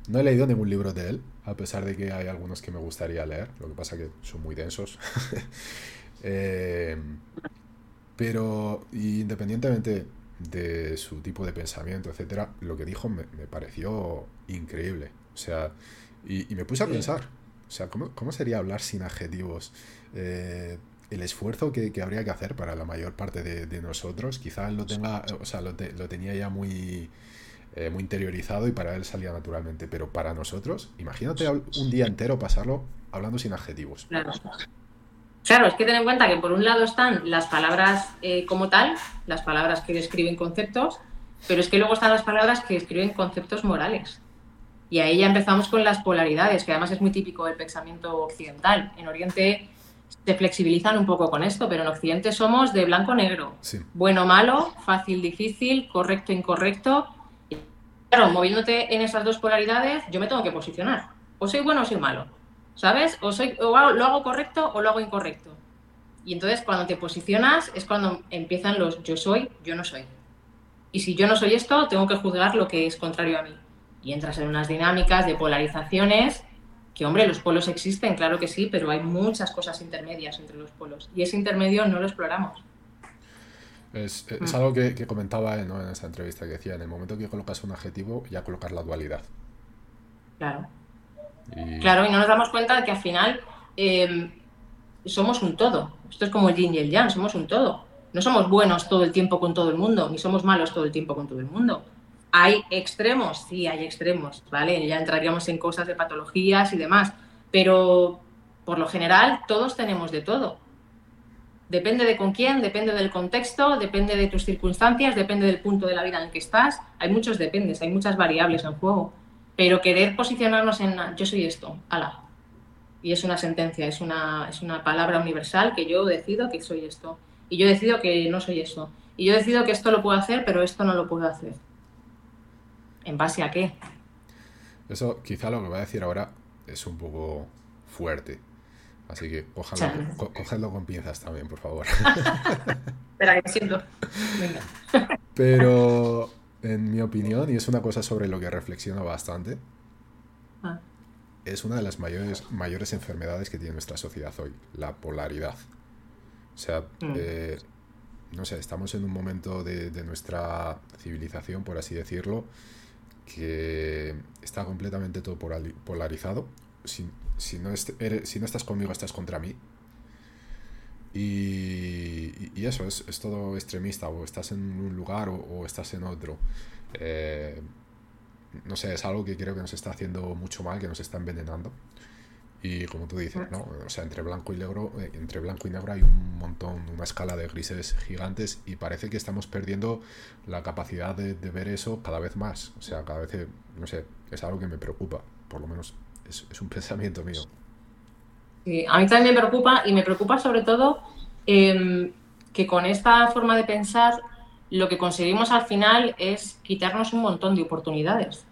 No he leído ningún libro de él, a pesar de que hay algunos que me gustaría leer, lo que pasa que son muy densos. Eh, pero independientemente de su tipo de pensamiento, etcétera, lo que dijo me, pareció increíble. O sea, y, me puse a pensar, o sea, ¿cómo, sería hablar sin adjetivos? Eh, el esfuerzo que, habría que hacer para la mayor parte de, nosotros, quizás lo tenga, o sea, lo, tenía ya muy, eh, muy interiorizado y para él salía naturalmente, pero para nosotros, imagínate un día entero pasarlo hablando sin adjetivos.
Claro. Claro, es que ten en cuenta que por un lado están las palabras eh, como tal, las palabras que describen conceptos, pero es que luego están las palabras que describen conceptos morales. Y ahí ya empezamos con las polaridades, que además es muy típico del pensamiento occidental. En Oriente se flexibilizan un poco con esto, pero en Occidente somos de blanco-negro. Bueno, malo, fácil, difícil, correcto, incorrecto. Y claro, moviéndote en esas dos polaridades, yo me tengo que posicionar. O soy bueno o soy malo. ¿Sabes? O, soy, lo hago correcto o lo hago incorrecto. Y entonces cuando te posicionas es cuando empiezan los yo soy, yo no soy. Y si yo no soy esto, tengo que juzgar lo que es contrario a mí. Y entras en unas dinámicas de polarizaciones que hombre, los polos existen, claro que sí, pero hay muchas cosas intermedias entre los polos y ese intermedio no lo exploramos.
Es, mm. algo que, comentaba en esa entrevista que decía, en el momento que colocas un adjetivo, ya colocas la dualidad.
Claro. Claro, y no nos damos cuenta de que al final em, somos un todo. Esto es como el yin y el yang, somos un todo. No somos buenos todo el tiempo con todo el mundo, ni somos malos todo el tiempo con todo el mundo. Hay extremos, sí, hay extremos, ¿vale? Ya entraríamos en cosas de patologías y demás, pero por lo general todos tenemos de todo. Depende de con quién, depende del contexto, depende de tus circunstancias, depende del punto de la vida en el que estás. Hay muchos dependes, hay muchas variables en juego. Pero querer posicionarnos en yo soy esto, ala. Y es una sentencia, es una, es una palabra universal que yo decido que soy esto. Y yo decido que no soy eso. Y yo decido que esto lo puedo hacer, pero esto no lo puedo hacer. ¿En base a qué?
Eso, quizá lo que voy a decir ahora es un poco fuerte. Así que cógelo, con pinzas también, por favor.
Espera, que siento.
Venga. Pero, en mi opinión, y es una cosa sobre lo que reflexiono bastante, ah. es una de las mayores, mayores enfermedades que tiene nuestra sociedad hoy, la polaridad. O sea, mm. eh, no sé, estamos en un momento de, de nuestra civilización, por así decirlo, que está completamente todo polarizado. Si, si, no si no estás conmigo, estás contra mí. Y, y eso, es, es, todo extremista, o estás en un lugar o, estás en otro. Eh, no sé, es algo que creo que nos está haciendo mucho mal, que nos está envenenando. Y como tú dices, ¿no? O sea, entre blanco y negro, eh, entre blanco y negro hay un montón, una escala de grises gigantes y parece que estamos perdiendo la capacidad de, ver eso cada vez más. O sea, cada vez, no sé, es algo que me preocupa, por lo menos es, un pensamiento mío.
Sí, a mí también me preocupa y me preocupa sobre todo em, que con esta forma de pensar lo que conseguimos al final es quitarnos un montón de oportunidades.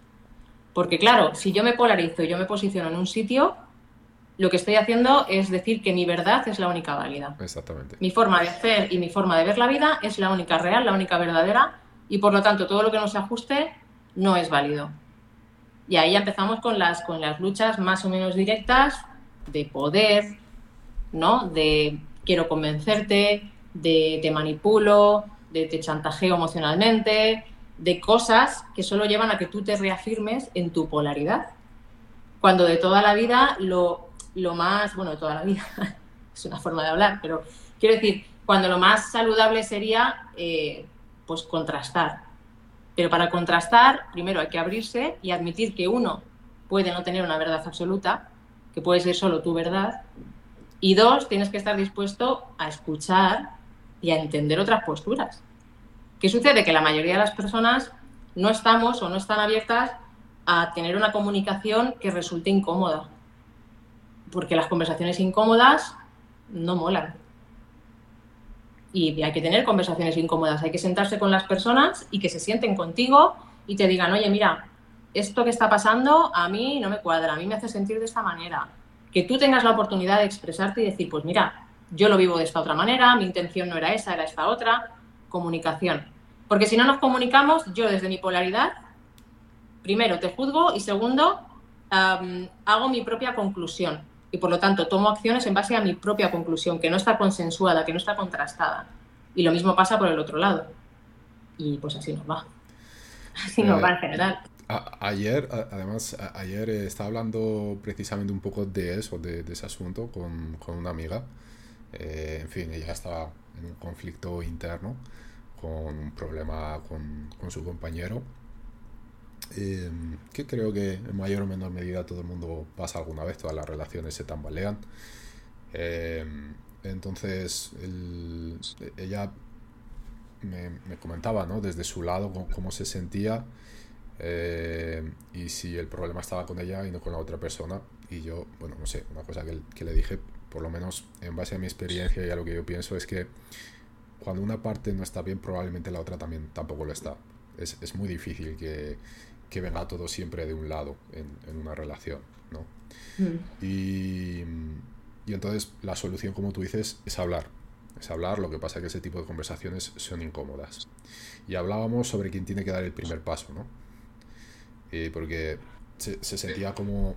Porque claro, si yo me polarizo y yo me posiciono en un sitio, lo que estoy haciendo es decir que mi verdad es la única válida.
Exactamente.
Mi forma de hacer y mi forma de ver la vida es la única real, la única verdadera, y por lo tanto todo lo que no se ajuste no es válido. Y ahí empezamos con las, con las luchas más o menos directas de poder, ¿no? De quiero convencerte, de te manipulo, de te chantajeo emocionalmente, de cosas que solo llevan a que tú te reafirmes en tu polaridad. Cuando de toda la vida lo lo más, bueno, de toda la vida, es una forma de hablar, pero quiero decir, cuando lo más saludable sería, eh, pues, contrastar. Pero para contrastar, primero hay que abrirse y admitir que uno puede no tener una verdad absoluta, que puede ser solo tu verdad, y dos, tienes que estar dispuesto a escuchar y a entender otras posturas. ¿Qué sucede? Que la mayoría de las personas no estamos o no están abiertas a tener una comunicación que resulte incómoda porque las conversaciones incómodas no molan. Y hay que tener conversaciones incómodas, hay que sentarse con las personas y que se sienten contigo y te digan, oye, mira, esto que está pasando a mí no me cuadra, a mí me hace sentir de esta manera. Que tú tengas la oportunidad de expresarte y decir, pues mira, yo lo vivo de esta otra manera, mi intención no era esa, era esta otra. Comunicación. Porque si no nos comunicamos, yo desde mi polaridad, primero te juzgo y segundo, hago mi propia conclusión. Y por lo tanto tomo acciones en base a mi propia conclusión, que no está consensuada, que no está contrastada. Y lo mismo pasa por el otro lado. Y pues así nos va. Así nos va en general.
ayer, además, ayer estaba hablando precisamente un poco de eso, de, ese asunto, con, con una amiga. Eh, en fin, ella estaba en un conflicto interno, con un problema con, con su compañero. Eh, que creo que en mayor o menor medida todo el mundo pasa alguna vez, todas las relaciones se tambalean. Eh, entonces, ella me, comentaba, ¿no? Desde su lado, cómo, se sentía eh, y si el problema estaba con ella y no con la otra persona. Y yo, bueno, no sé, una cosa que, le dije, por lo menos en base a mi experiencia y a lo que yo pienso, es que cuando una parte no está bien, probablemente la otra también tampoco lo está. Es, es muy difícil que, que, venga todo siempre de un lado en, en una relación, ¿no? Mm. Y, y entonces la solución, como tú dices, es hablar es hablar, lo que pasa es que ese tipo de conversaciones son incómodas. Y hablábamos sobre quién tiene que dar el primer paso, ¿no? Eh, porque se, sentía como,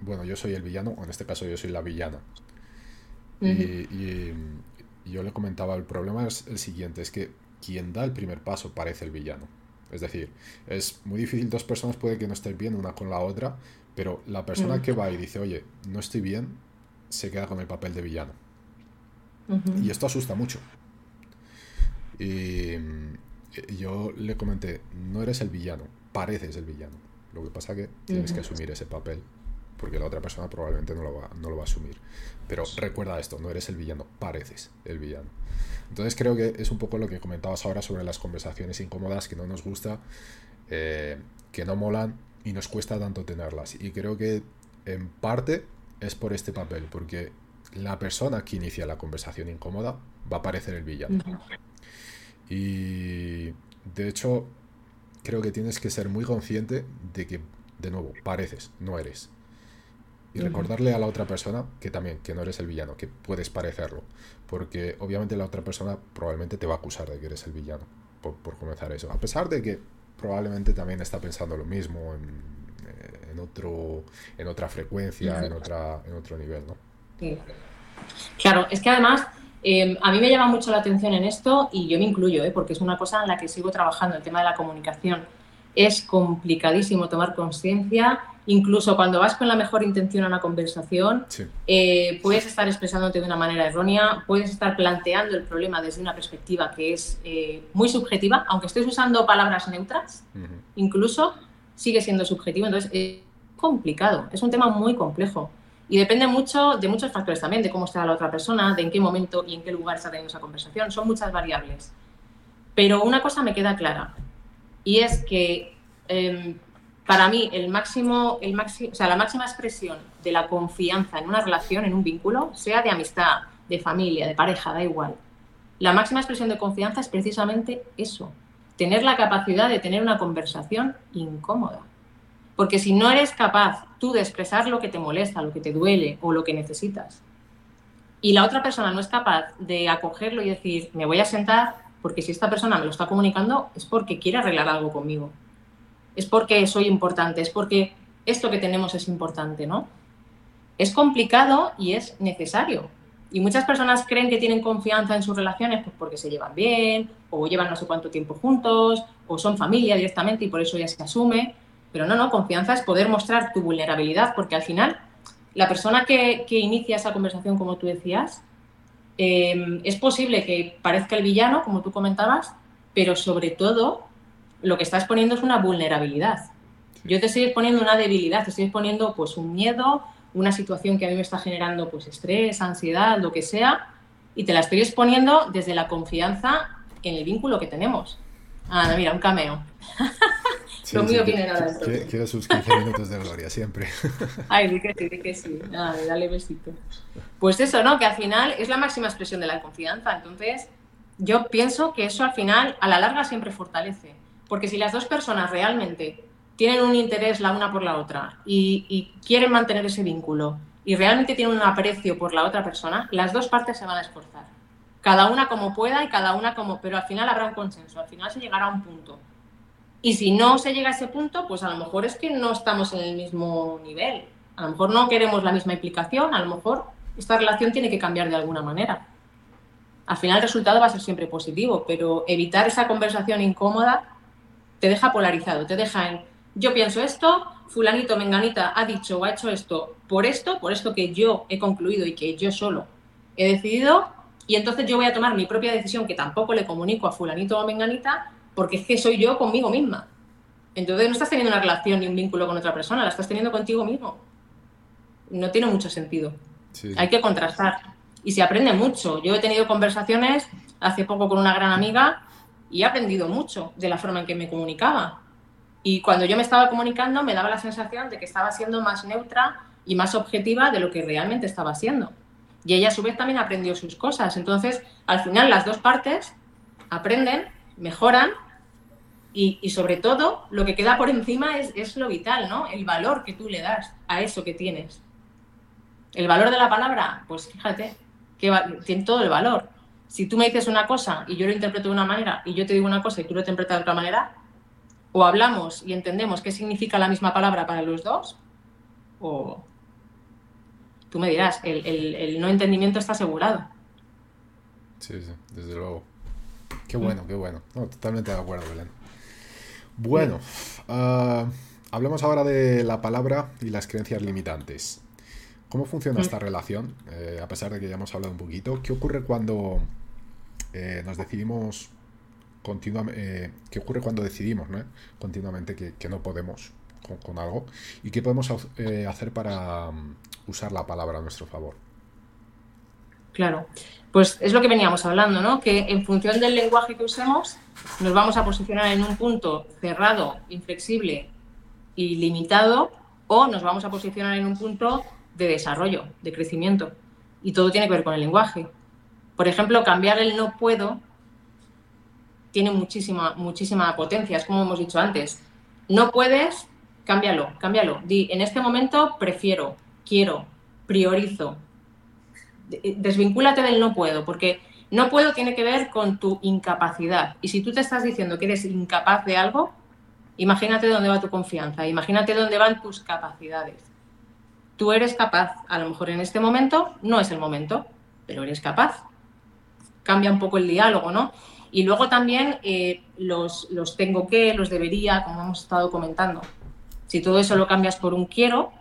bueno, yo soy el villano, o en este caso yo soy la villana. y, yo le comentaba, el problema es el siguiente, es que quien da el primer paso parece el villano. Es decir, es muy difícil, dos personas puede que no estén bien una con la otra, pero la persona que va y dice, oye, no estoy bien, se queda con el papel de villano. Y esto asusta mucho. Y yo le comenté, no eres el villano, pareces el villano. Lo que pasa que tienes que asumir ese papel, porque la otra persona probablemente no lo, va, no lo va a asumir. Pero recuerda esto, no eres el villano, pareces el villano. Entonces creo que es un poco lo que comentabas ahora sobre las conversaciones incómodas que no nos gusta, eh, que no molan y nos cuesta tanto tenerlas. Y creo que en parte es por este papel, porque la persona que inicia la conversación incómoda va a parecer el villano. Y de hecho, creo que tienes que ser muy consciente de que, de nuevo, pareces, no eres. Y recordarle a la otra persona que también, que no eres el villano, que puedes parecerlo. Porque obviamente la otra persona probablemente te va a acusar de que eres el villano, por, comenzar eso. A pesar de que probablemente también está pensando lo mismo en, eh, otro, en otra frecuencia, en, otra, en otro nivel, ¿no?
Claro, es que además em, a mí me llama mucho la atención en esto y yo me incluyo, ¿eh? porque es una cosa en la que sigo trabajando, el tema de la comunicación. Es complicadísimo tomar conciencia, incluso cuando vas con la mejor intención a una conversación, eh, puedes estar expresándote de una manera errónea, puedes estar planteando el problema desde una perspectiva que es eh, muy subjetiva, aunque estés usando palabras neutras, incluso sigue siendo subjetivo, entonces es complicado, es un tema muy complejo. Y depende mucho de muchos factores también, de cómo está la otra persona, de en qué momento y en qué lugar está teniendo esa conversación. Son muchas variables. Pero una cosa me queda clara, y es que em, para mí el máximo, el máximo, o sea, la máxima expresión de la confianza en una relación, en un vínculo, sea de amistad, de familia, de pareja, da igual. La máxima expresión de confianza es precisamente eso, tener la capacidad de tener una conversación incómoda. Porque si no eres capaz tú de expresar lo que te molesta, lo que te duele o lo que necesitas, y la otra persona no es capaz de acogerlo y decir, me voy a sentar, porque si esta persona me lo está comunicando es porque quiere arreglar algo conmigo. Es porque soy importante, es porque esto que tenemos es importante, ¿no? Es complicado y es necesario. Y muchas personas creen que tienen confianza en sus relaciones pues porque se llevan bien, o llevan no sé cuánto tiempo juntos, o son familia directamente y por eso ya se asume. Pero no, no, confianza es poder mostrar tu vulnerabilidad, porque al final la persona que, inicia esa conversación, como tú decías, em, es posible que parezca el villano, como tú comentabas, pero sobre todo lo que estás poniendo es una vulnerabilidad. Yo te estoy exponiendo una debilidad, te estoy exponiendo pues un miedo, una situación que a mí me está generando pues estrés, ansiedad, lo que sea, y te la estoy exponiendo desde la confianza en el vínculo que tenemos. Ah, mira, un cameo. lo mío viene nada
dentro. Quiero sus 15 minutos de gloria, siempre.
Ay, di que sí, di que sí. dale besito. Pues eso, ¿no? Que al final es la máxima expresión de la confianza. Entonces, yo pienso que eso al final, a la larga, siempre fortalece. Porque si las dos personas realmente tienen un interés la una por la otra y, quieren mantener ese vínculo y realmente tienen un aprecio por la otra persona, las dos partes se van a esforzar. Cada una como pueda y cada una como, pero al final habrá un consenso, al final se llegará a un punto. Y si no se llega a ese punto, pues a lo mejor es que no estamos en el mismo nivel. A lo mejor no queremos la misma implicación, a lo mejor esta relación tiene que cambiar de alguna manera. Al final el resultado va a ser siempre positivo, pero evitar esa conversación incómoda te deja polarizado, te deja en yo pienso esto, fulanito, menganita ha dicho o ha hecho esto por esto, por esto que yo he concluido y que yo solo he decidido, y entonces yo voy a tomar mi propia decisión que tampoco le comunico a fulanito o menganita, porque es que soy yo conmigo misma. Entonces no estás teniendo una relación ni un vínculo con otra persona, la estás teniendo contigo mismo. No tiene mucho sentido. Hay que contrastar. Y se aprende mucho. Yo he tenido conversaciones hace poco con una gran amiga y he aprendido mucho de la forma en que me comunicaba. Y cuando yo me estaba comunicando me daba la sensación de que estaba siendo más neutra y más objetiva de lo que realmente estaba siendo. Y ella a su vez también aprendió sus cosas. Entonces, al final las dos partes aprenden, mejoran y, sobre todo lo que queda por encima es, es, lo vital, ¿no? El valor que tú le das a eso que tienes. El valor de la palabra, pues fíjate, que tiene todo el valor. Si tú me dices una cosa y yo lo interpreto de una manera y yo te digo una cosa y tú lo interpretas de otra manera, o hablamos y entendemos qué significa la misma palabra para los dos, o tú me dirás, el, no entendimiento está asegurado.
Sí, sí, desde luego. Qué bueno, qué bueno. totalmente de acuerdo, Belén. Bueno, uh, hablemos ahora de la palabra y las creencias limitantes. ¿Cómo funciona esta relación? Eh, a pesar de que ya hemos hablado un poquito, ¿qué ocurre cuando eh, nos decidimos continuamente, eh, qué ocurre cuando decidimos continuamente que, no podemos con, algo y qué podemos hacer para um, usar la palabra a nuestro favor?
Claro, pues es lo que veníamos hablando, ¿no? Que en función del lenguaje que usemos, nos vamos a posicionar en un punto cerrado, inflexible y limitado, o nos vamos a posicionar en un punto de desarrollo, de crecimiento. Y todo tiene que ver con el lenguaje. Por ejemplo, cambiar el no puedo tiene muchísima, muchísima potencia, es como hemos dicho antes. No puedes, cámbialo, cámbialo. Di, en este momento prefiero, quiero, priorizo. Desvincúlate del no puedo, porque no puedo tiene que ver con tu incapacidad. Y si tú te estás diciendo que eres incapaz de algo, imagínate dónde va tu confianza, imagínate dónde van tus capacidades tú eres capaz, a lo mejor en este momento no es el momento, pero eres capaz. Cambia un poco el diálogo, ¿no? Y luego también eh, los, los tengo que, los debería, como hemos estado comentando. Si todo eso lo cambias por un quiero,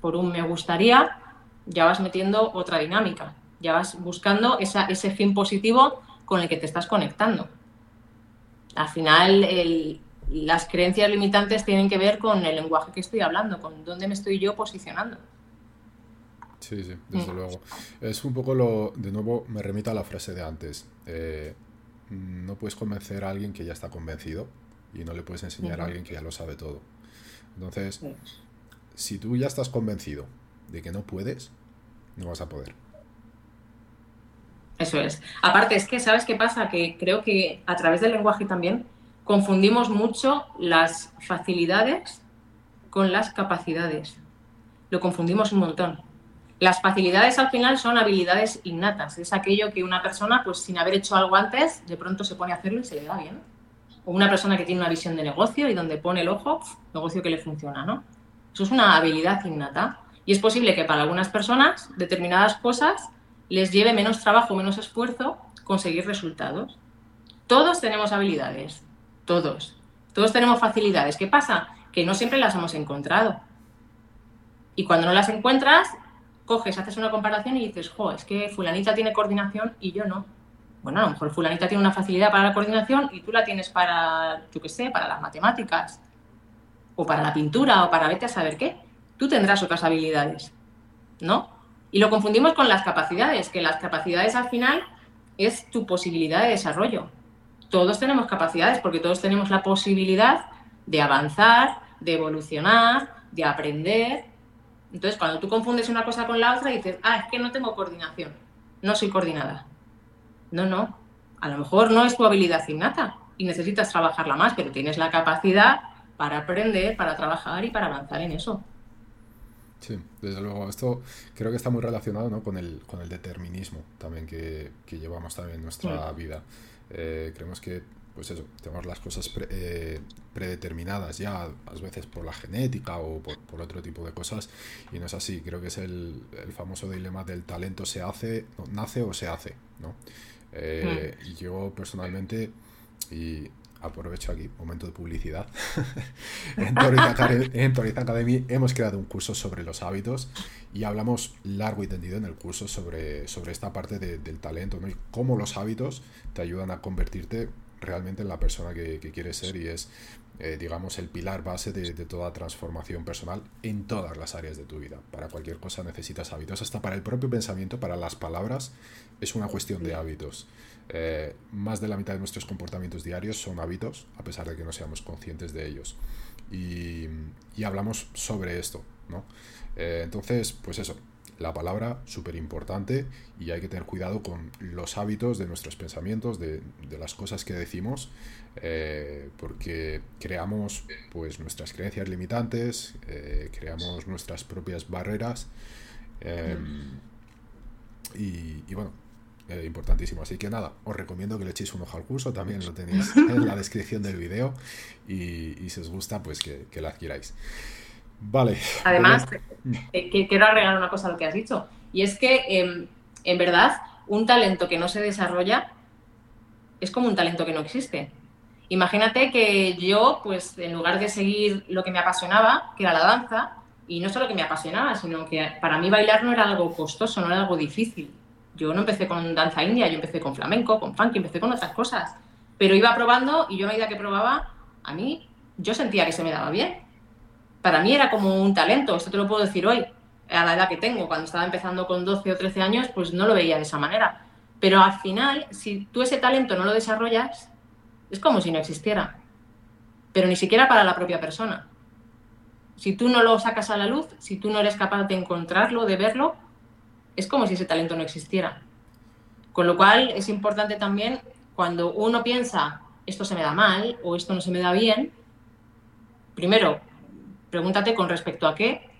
por un me gustaría, ya vas metiendo otra dinámica, ya vas buscando esa, ese fin positivo con el que te estás conectando. Al final, el, las creencias limitantes tienen que ver con el lenguaje que estoy hablando, con dónde me estoy yo posicionando.
Sí, sí, desde mm. luego. Es un poco lo, de nuevo, me remito a la frase de antes. Eh, no puedes convencer a alguien que ya está convencido y no le puedes enseñar a alguien que ya lo sabe todo. Entonces, si tú ya estás convencido de que no puedes, no vas a poder.
Eso es. Aparte, es que, ¿sabes qué pasa? Que creo que a través del lenguaje también confundimos mucho las facilidades con las capacidades. Lo confundimos un montón. Las facilidades al final son habilidades innatas. Es aquello que una persona, pues sin haber hecho algo antes, de pronto se pone a hacerlo y se le da bien. O una persona que tiene una visión de negocio y donde pone el ojo, negocio que le funciona, ¿no? Eso es una habilidad innata. Y es posible que para algunas personas determinadas cosas les lleve menos trabajo, menos esfuerzo conseguir resultados. Todos tenemos habilidades, todos. Todos tenemos facilidades. ¿Qué pasa? Que no siempre las hemos encontrado. Y cuando no las encuentras, coges, haces una comparación y dices, jo, es que fulanita tiene coordinación y yo no. Bueno, a lo mejor fulanita tiene una facilidad para la coordinación y tú la tienes para, yo qué sé, para las matemáticas, o para la pintura, o para vete a saber qué. Tú tendrás otras habilidades, ¿no? Y lo confundimos con las capacidades, que las capacidades al final es tu posibilidad de desarrollo todos tenemos capacidades porque todos tenemos la posibilidad de avanzar, de evolucionar, de aprender. Entonces, cuando tú confundes una cosa con la otra, dices, ah, es que no tengo coordinación, no soy coordinada. No, no, a lo mejor no es tu habilidad innata y necesitas trabajarla más, pero tienes la capacidad para aprender, para trabajar y para avanzar en eso.
Sí, desde luego. Esto creo que está muy relacionado ¿no? con, el, con el determinismo también que, que llevamos también en nuestra vida. Eh, creemos que, pues eso, tenemos las cosas eh, predeterminadas ya, a veces por la genética o por, por, otro tipo de cosas, y no es así. Creo que es el, el famoso dilema del talento se hace, nace o se hace, ¿no? Eh, mm. Yo personalmente, y aprovecho aquí, momento de publicidad. en, Toriz Academy, hemos creado un curso sobre los hábitos y hablamos largo y tendido en el curso sobre, sobre esta parte del talento ¿no? y cómo los hábitos te ayudan a convertirte realmente en la persona que, quieres ser y es, eh, digamos, el pilar base de, de, toda transformación personal en todas las áreas de tu vida. Para cualquier cosa necesitas hábitos, hasta para el propio pensamiento, para las palabras, es una cuestión de hábitos. Eh, más de la mitad de nuestros comportamientos diarios son hábitos, a pesar de que no seamos conscientes de ellos. Y, hablamos sobre esto, ¿no? Eh, entonces, pues eso, la palabra súper importante y hay que tener cuidado con los hábitos de nuestros pensamientos, de, las cosas que decimos, eh, porque creamos pues nuestras creencias limitantes, creamos nuestras propias barreras y, y bueno, eh, importantísimo. Así que nada, os recomiendo que le echéis un ojo al curso, también lo tenéis en la descripción del video y, si os gusta, pues que, que lo adquiráis. Vale.
Además, eh, quiero agregar una cosa a lo que has dicho, y es que em, en verdad un talento que no se desarrolla es como un talento que no existe. Imagínate que yo, pues en lugar de seguir lo que me apasionaba, que era la danza, y no solo que me apasionaba, sino que para mí bailar no era algo costoso, no era algo difícil yo no empecé con danza india, yo empecé con flamenco, con funk, empecé con otras cosas. Pero iba probando y yo a medida que probaba, a mí yo sentía que se me daba bien. Para mí era como un talento, esto te lo puedo decir hoy, a la edad que tengo. Cuando estaba empezando con 12 o 13 años, pues no lo veía de esa manera. Pero al final, si tú ese talento no lo desarrollas, es como si no existiera. Pero ni siquiera para la propia persona. Si tú no lo sacas a la luz, si tú no eres capaz de encontrarlo, de verlo, es como si ese talento no existiera. Con lo cual es importante también cuando uno piensa esto se me da mal o esto no se me da bien, primero, pregúntate con respecto a qué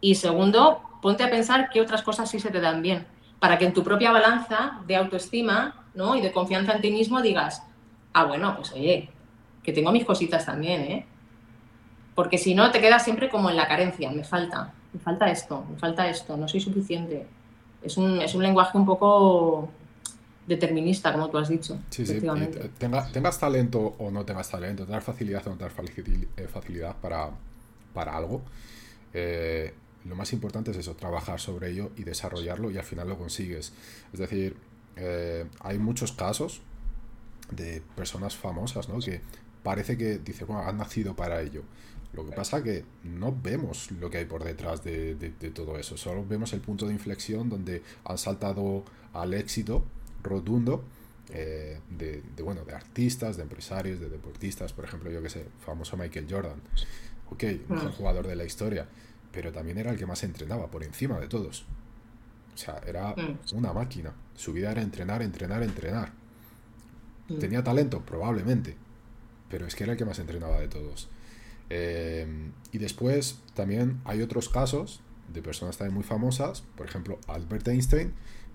y segundo, ponte a pensar qué otras cosas sí se te dan bien, para que en tu propia balanza de autoestima ¿no? y de confianza en ti mismo digas, ah, bueno, pues oye, que tengo mis cositas también, ¿eh? Porque si no, te quedas siempre como en la carencia, me falta me falta esto, me falta esto, no soy suficiente. Es un, es un lenguaje un poco determinista, como tú has dicho.
Sí, sí. tengas talento o no tengas talento, tener facilidad o no tener eh, facilidad para, para algo, eh, lo más importante es eso, trabajar sobre ello y desarrollarlo y al final lo consigues. Es decir, eh, hay muchos casos de personas famosas, ¿no? Que parece que dice, bueno, han nacido para ello. Lo que pasa es que no vemos lo que hay por detrás de, todo eso, solo vemos el punto de inflexión donde han saltado al éxito rotundo eh, de, bueno, de artistas, de empresarios, de deportistas, por ejemplo, yo que sé, famoso Michael Jordan, ok, mm. jugador de la historia, pero también era el que más entrenaba por encima de todos. O sea, era mm. una máquina. Su vida era entrenar, entrenar, entrenar. Mm. ¿Tenía talento? Probablemente. Pero es que era el que más entrenaba de todos. Eh, y después también hay otros casos de personas también muy famosas, por ejemplo Albert Einstein,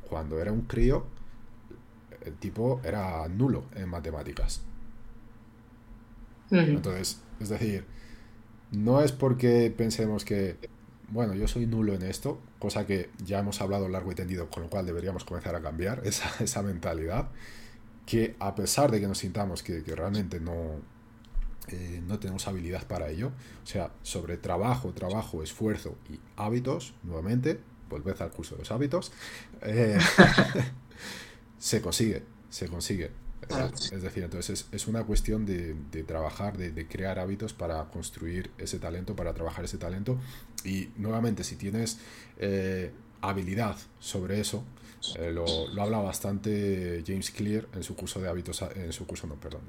cuando era un crío, el tipo era nulo en matemáticas. Entonces, es decir, no es porque pensemos que, bueno, yo soy nulo en esto, cosa que ya hemos hablado largo y tendido, con lo cual deberíamos comenzar a cambiar esa, esa mentalidad, que a pesar de que nos sintamos que realmente no, eh, no tenemos habilidad para ello. O sea, sobre trabajo, trabajo, esfuerzo y hábitos, nuevamente, volved al curso de los hábitos, eh, se consigue, se consigue. Es decir, entonces es, una cuestión de, trabajar, de, crear hábitos para construir ese talento, para trabajar ese talento. Y nuevamente, si tienes eh, habilidad sobre eso, eh, lo, lo, habla bastante James Clear en su curso de hábitos, en su curso, no, perdón,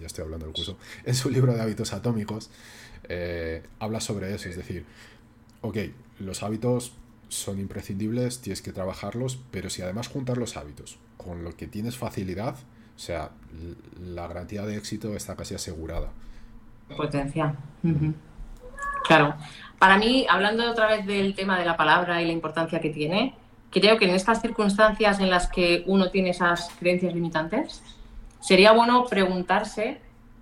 ya estoy hablando del curso, en su libro de hábitos atómicos, eh, habla sobre eso, es decir, ok, los hábitos son imprescindibles, tienes que trabajarlos, pero si además juntas los hábitos con lo que tienes facilidad, o sea, la garantía de éxito está casi asegurada.
Potencia. Claro. Para mí, hablando otra vez del tema de la palabra y la importancia que tiene, creo que en estas circunstancias en las que uno tiene esas creencias limitantes, sería bueno preguntarse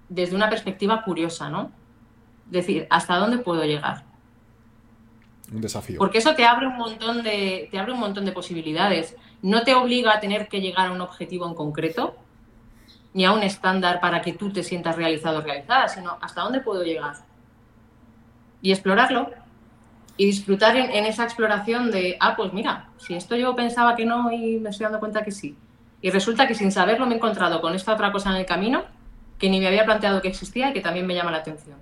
desde una perspectiva curiosa, ¿no? Decir, ¿hasta dónde puedo llegar?
Un desafío.
Porque eso te abre un montón de, te abre un montón de posibilidades. No te obliga a tener que llegar a un objetivo en concreto, ni a un estándar para que tú te sientas realizado o realizada, sino hasta dónde puedo llegar. Y explorarlo. Y disfrutar en, esa exploración de, ah, pues mira, si esto yo pensaba que no y me estoy dando cuenta que sí. Y resulta que sin saberlo me he encontrado con esta otra cosa en el camino que ni me había planteado que existía y que también me llama la atención.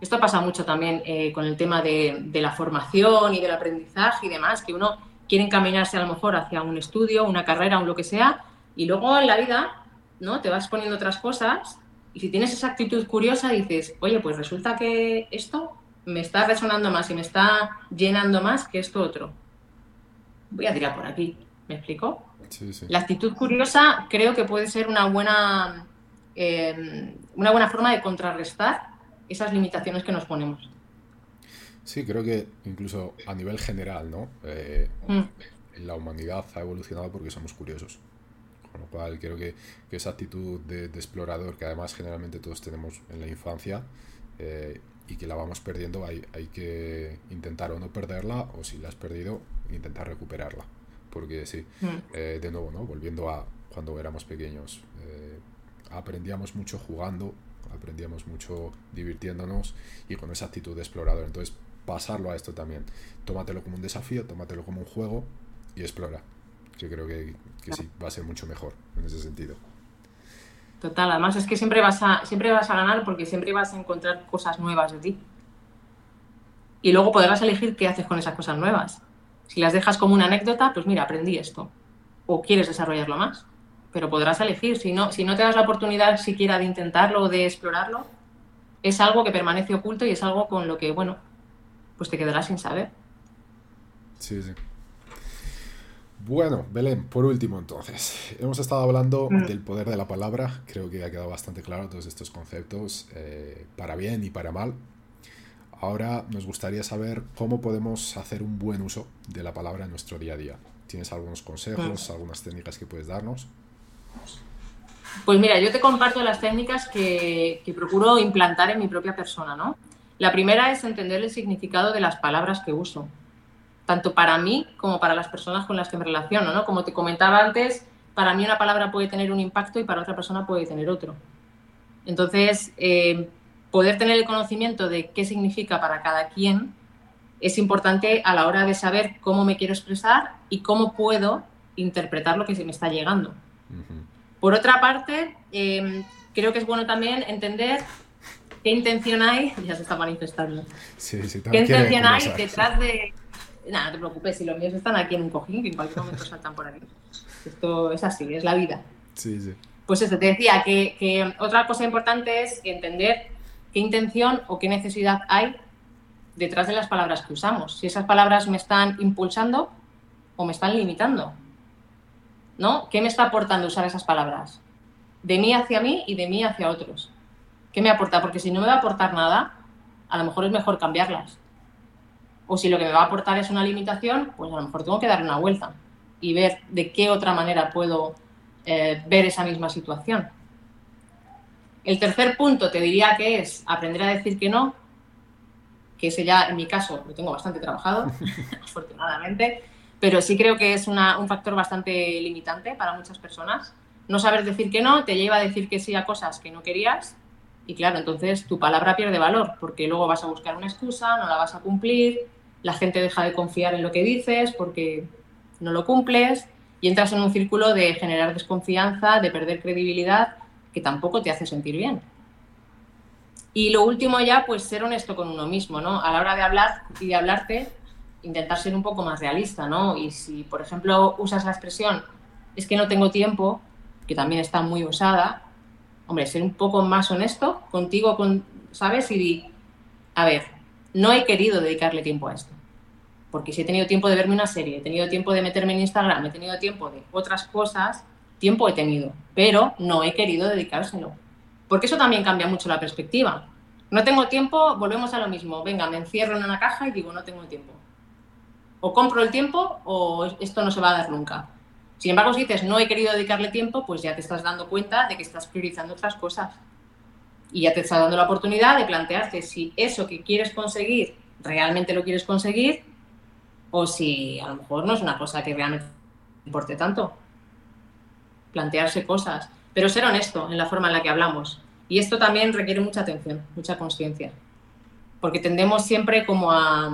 Esto pasa mucho también eh, con el tema de, de, la formación y del aprendizaje y demás, que uno quiere encaminarse a lo mejor hacia un estudio, una carrera, un lo que sea, y luego en la vida ¿no? te vas poniendo otras cosas y si tienes esa actitud curiosa dices, oye, pues resulta que esto me está resonando más y me está llenando más que esto otro. Voy a tirar por aquí, ¿me explico?
Sí, sí.
La actitud curiosa creo que puede ser una buena, eh, una buena forma de contrarrestar esas limitaciones que nos ponemos.
Sí, creo que incluso a nivel general, ¿no? Eh, mm. La humanidad ha evolucionado porque somos curiosos. Con lo cual creo que, que esa actitud de, de, explorador que además generalmente todos tenemos en la infancia eh, y que la vamos perdiendo, hay, hay que intentar o no perderla o si la has perdido, intentar recuperarla. Porque sí, mm. eh, de nuevo, ¿no? Volviendo a cuando éramos pequeños, eh, aprendíamos mucho jugando, aprendíamos mucho divirtiéndonos y con esa actitud de explorador. Entonces, pasarlo a esto también. Tómatelo como un desafío, tómatelo como un juego y explora. Yo creo que, que sí, va a ser mucho mejor en ese sentido.
Total, además es que siempre vas a, siempre vas a ganar porque siempre vas a encontrar cosas nuevas de ti. Y luego podrás elegir qué haces con esas cosas nuevas. Si las dejas como una anécdota, pues mira, aprendí esto. O quieres desarrollarlo más. Pero podrás elegir. Si no, si no te das la oportunidad siquiera de intentarlo o de explorarlo, es algo que permanece oculto y es algo con lo que, bueno, pues te quedarás sin saber.
Sí, sí. Bueno, Belén, por último entonces, hemos estado hablando mm. del poder de la palabra, creo que ha quedado bastante claro todos estos conceptos, eh, para bien y para mal. Ahora nos gustaría saber cómo podemos hacer un buen uso de la palabra en nuestro día a día. ¿Tienes algunos consejos, mm. algunas técnicas que puedes darnos?
Pues mira, yo te comparto las técnicas que, que procuro implantar en mi propia persona, ¿no? La primera es entender el significado de las palabras que uso tanto para mí como para las personas con las que me relaciono, ¿no? Como te comentaba antes, para mí una palabra puede tener un impacto y para otra persona puede tener otro. Entonces, eh, poder tener el conocimiento de qué significa para cada quien es importante a la hora de saber cómo me quiero expresar y cómo puedo interpretar lo que se me está llegando. Uh -huh. Por otra parte, eh, creo que es bueno también entender qué intención hay, ya se está manifestando,
sí, sí,
qué intención hay detrás de, Nada, no te preocupes, si los míos están aquí en un cojín, que en cualquier momento saltan por aquí. Esto es así, es la vida.
Sí, sí.
Pues eso, te decía que, que otra cosa importante es entender qué intención o qué necesidad hay detrás de las palabras que usamos. Si esas palabras me están impulsando o me están limitando. ¿No? ¿Qué me está aportando usar esas palabras? De mí hacia mí y de mí hacia otros. ¿Qué me aporta? Porque si no me va a aportar nada, a lo mejor es mejor cambiarlas. O si lo que me va a aportar es una limitación, pues a lo mejor tengo que dar una vuelta y ver de qué otra manera puedo eh, ver esa misma situación. El tercer punto te diría que es aprender a decir que no, que ese ya en mi caso lo tengo bastante trabajado, afortunadamente, pero sí creo que es una, un factor bastante limitante para muchas personas. No saber decir que no te lleva a decir que sí a cosas que no querías y claro, entonces tu palabra pierde valor porque luego vas a buscar una excusa, no la vas a cumplir la gente deja de confiar en lo que dices porque no lo cumples y entras en un círculo de generar desconfianza, de perder credibilidad, que tampoco te hace sentir bien. Y lo último ya, pues ser honesto con uno mismo, ¿no? A la hora de hablar y de hablarte, intentar ser un poco más realista, ¿no? Y si, por ejemplo, usas la expresión, es que no tengo tiempo, que también está muy usada, hombre, ser un poco más honesto contigo, con, ¿sabes? Y, a ver, no he querido dedicarle tiempo a esto. Porque si he tenido tiempo de verme una serie, he tenido tiempo de meterme en Instagram, he tenido tiempo de otras cosas, tiempo he tenido, pero no he querido dedicárselo. Porque eso también cambia mucho la perspectiva. No tengo tiempo, volvemos a lo mismo. Venga, me encierro en una caja y digo, no tengo tiempo. O compro el tiempo o esto no se va a dar nunca. Sin embargo, si dices, no he querido dedicarle tiempo, pues ya te estás dando cuenta de que estás priorizando otras cosas. Y ya te estás dando la oportunidad de plantearte si eso que quieres conseguir realmente lo quieres conseguir o si a lo mejor no es una cosa que realmente importe tanto. Plantearse cosas, pero ser honesto en la forma en la que hablamos. Y esto también requiere mucha atención, mucha conciencia. Porque tendemos siempre como a,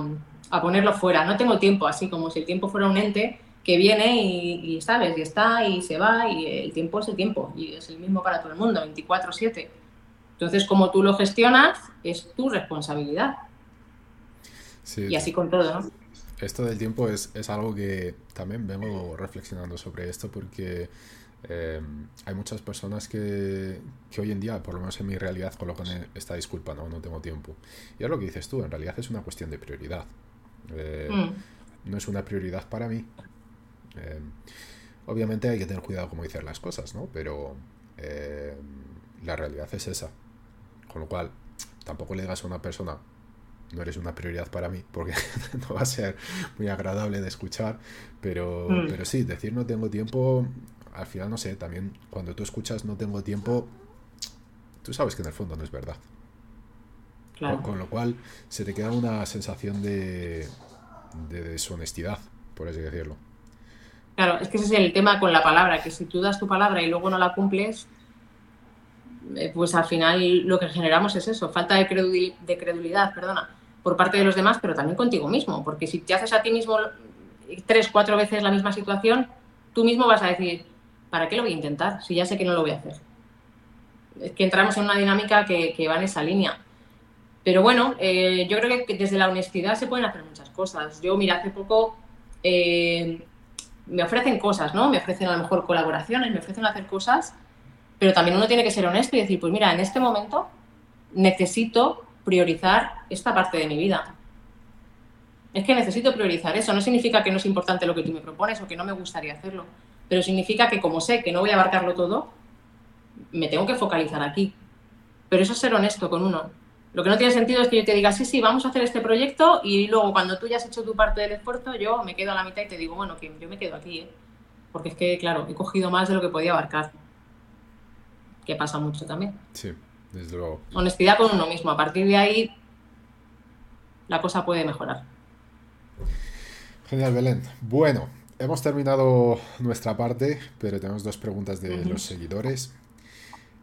a, ponerlo fuera. No tengo tiempo, así como si el tiempo fuera un ente que viene y, sabes, y está y se va y el tiempo es el tiempo y es el mismo para todo el mundo, 24/7. Entonces, como tú lo gestionas, es tu responsabilidad. y así con todo, ¿no?
Esto del tiempo es, es algo que también vengo reflexionando sobre esto porque eh, hay muchas personas que, que, hoy en día, por lo menos en mi realidad, colocan esta disculpa, no, no tengo tiempo. Y es lo que dices tú, en realidad es una cuestión de prioridad. Eh, mm. No es una prioridad para mí, eh, obviamente hay que tener cuidado como dicen las cosas, ¿no? Pero eh, la realidad es esa. Con lo cual, tampoco le digas a una persona, no eres una prioridad para mí, porque no va a ser muy agradable de escuchar, pero, mm. pero sí, decir no tengo tiempo, al final no sé, también cuando tú escuchas no tengo tiempo, tú sabes que en el fondo no es verdad. Con, lo cual se te queda una sensación de, de deshonestidad, por así decirlo.
Claro, es que ese es el tema con la palabra, que si tú das tu palabra y luego no la cumples, eh, pues al final lo que generamos es eso, falta de, credulidad, perdona, por parte de los demás, pero también contigo mismo, porque si te haces a ti mismo tres, cuatro veces la misma situación, tú mismo vas a decir, ¿para qué lo voy a intentar? Si ya sé que no lo voy a hacer. Es que entramos en una dinámica que, va en esa línea. Pero bueno, eh, yo creo que desde la honestidad se pueden hacer muchas cosas. Yo, mira, hace poco eh, me ofrecen cosas, ¿no? Me ofrecen a lo mejor colaboraciones, me ofrecen hacer cosas, pero también uno tiene que ser honesto y decir, pues mira, en este momento necesito priorizar esta parte de mi vida. Es que necesito priorizar eso. No significa que no es importante lo que tú me propones o que no me gustaría hacerlo, pero significa que como sé que no voy a abarcarlo todo, me tengo que focalizar aquí. Pero eso es ser honesto con uno. Lo que no tiene sentido es que yo te diga, sí, sí, vamos a hacer este proyecto y luego cuando tú ya has hecho tu parte del esfuerzo, yo me quedo a la mitad y te digo, bueno, que yo me quedo aquí, ¿eh? Porque es que, claro, he cogido más de lo que podía abarcar. Que pasa mucho también.
Sí, desde luego.
Honestidad con uno mismo. A partir de ahí, la cosa puede mejorar.
Genial, Belén. Bueno, hemos terminado nuestra parte, pero tenemos dos preguntas de los seguidores.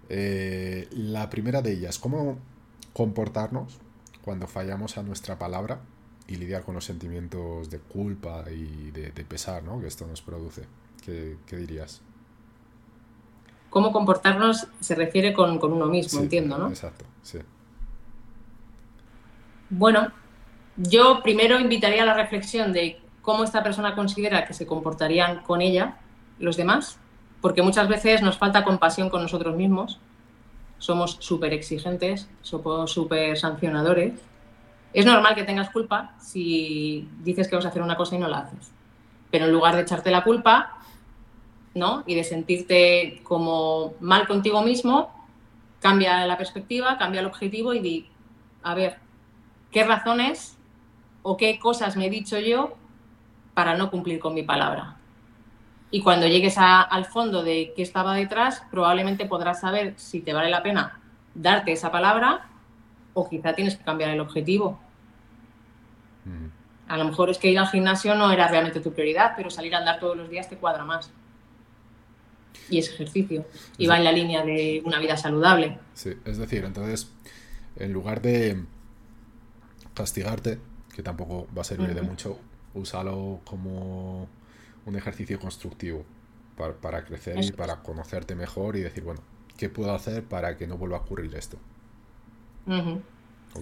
Eh, la primera de ellas, ¿cómo comportarnos cuando fallamos a nuestra palabra y lidiar con los sentimientos de culpa y de, pesar ¿no? que esto nos produce. ¿Qué, dirías?
Cómo comportarnos se refiere con, uno mismo, entiendo, ¿no?
Exacto, sí.
Bueno, yo primero invitaría a la reflexión de cómo esta persona considera que se comportarían con ella los demás, porque muchas veces nos falta compasión con nosotros mismos somos súper exigentes, somos súper sancionadores. Es normal que tengas culpa si dices que vas a hacer una cosa y no la haces. Pero en lugar de echarte la culpa, ¿no? Y de sentirte como mal contigo mismo, cambia la perspectiva, cambia el objetivo y di, a ver, ¿qué razones o qué cosas me he dicho yo para no cumplir con mi palabra? Y cuando llegues al fondo de qué estaba detrás, probablemente podrás saber si te vale la pena darte esa palabra o quizá tienes que cambiar el objetivo. A lo mejor es que ir al gimnasio no era realmente tu prioridad, pero salir a andar todos los días te cuadra más. Y es ejercicio. Y va en la línea de una vida saludable.
Sí, es decir, entonces, en lugar de castigarte, que tampoco va a servir de mucho, úsalo como un ejercicio constructivo para, crecer y para conocerte mejor y decir, bueno, ¿qué puedo hacer para que no vuelva a ocurrir esto?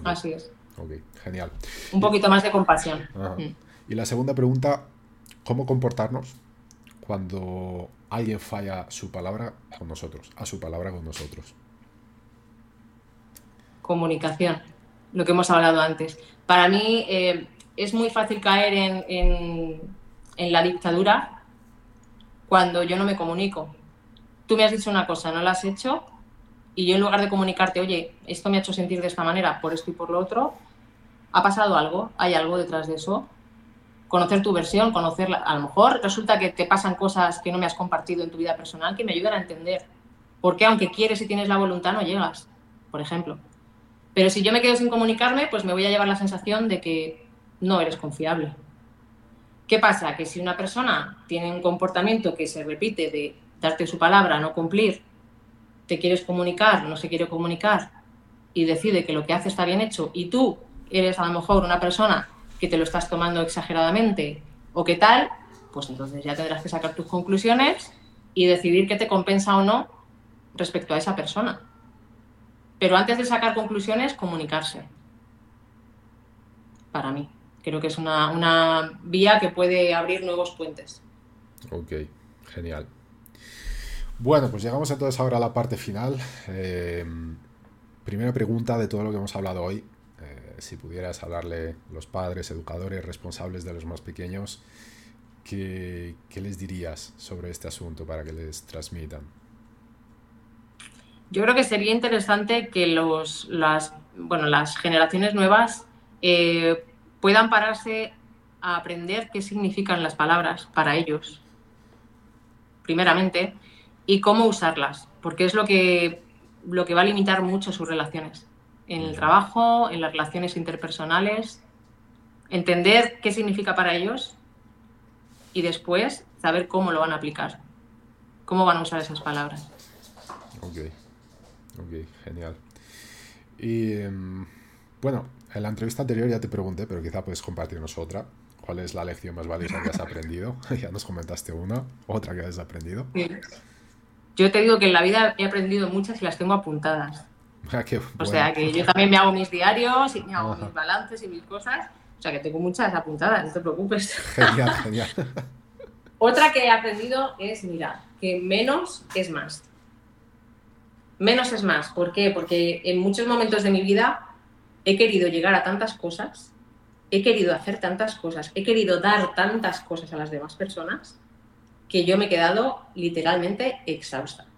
Así es.
Ok, genial.
Un poquito más de compasión. Mm.
Y la segunda pregunta, ¿cómo comportarnos cuando alguien falla su palabra con nosotros, a su palabra con nosotros?
Comunicación, lo que hemos hablado antes. Para mí eh, es muy fácil caer en la dictadura cuando yo no me comunico. Tú me has dicho una cosa, no la has hecho y yo en lugar de comunicarte, oye, esto me ha hecho sentir de esta manera por esto y por lo otro, ha pasado algo, hay algo detrás de eso. Conocer tu versión, conocerla. A lo mejor resulta que te pasan cosas que no me has compartido en tu vida personal que me ayudan a entender. Porque aunque quieres y tienes la voluntad, no llegas, por ejemplo. Pero si yo me quedo sin comunicarme, pues me voy a llevar la sensación de que no eres confiable. ¿Qué pasa? Que si una persona tiene un comportamiento que se repite de darte su palabra, no cumplir, te quieres comunicar, no se quiere comunicar y decide que lo que hace está bien hecho y tú eres a lo mejor una persona que te lo estás tomando exageradamente o qué tal, pues entonces ya tendrás que sacar tus conclusiones y decidir qué te compensa o no respecto a esa persona. Pero antes de sacar conclusiones, comunicarse. Para mí. Creo que es una, vía que puede abrir nuevos puentes.
Ok, genial. Bueno, pues llegamos entonces ahora a la parte final. Eh, primera pregunta de todo lo que hemos hablado hoy si pudieras hablarle los padres, educadores, responsables de los más pequeños, ¿qué, les dirías sobre este asunto para que les transmitan?
Yo creo que sería interesante que los, las, bueno, las generaciones nuevas eh, puedan pararse a aprender qué significan las palabras para ellos, primeramente, y cómo usarlas, porque es lo que, lo que va a limitar mucho sus relaciones en el trabajo, en las relaciones interpersonales, entender qué significa para ellos y después saber cómo lo van a aplicar, cómo van a usar esas palabras.
Ok, ok, genial. Y em, bueno, en la entrevista anterior ya te pregunté, pero quizá puedes compartirnos otra. ¿Cuál es la lección más valiosa que has aprendido? ya nos comentaste una, otra que has aprendido.
Yo te digo que en la vida he aprendido muchas y las tengo apuntadas. Ah, o sea que yo también me hago mis diarios y me hago mis balances y mis cosas. O sea que tengo muchas apuntadas, no te preocupes. Genial, genial. Otra que he aprendido es, mira, que menos es más. Menos es más. ¿Por qué? Porque en muchos momentos de mi vida he querido llegar a tantas cosas, he querido hacer tantas cosas, he querido dar tantas cosas a las demás personas, que yo me he quedado literalmente exhausta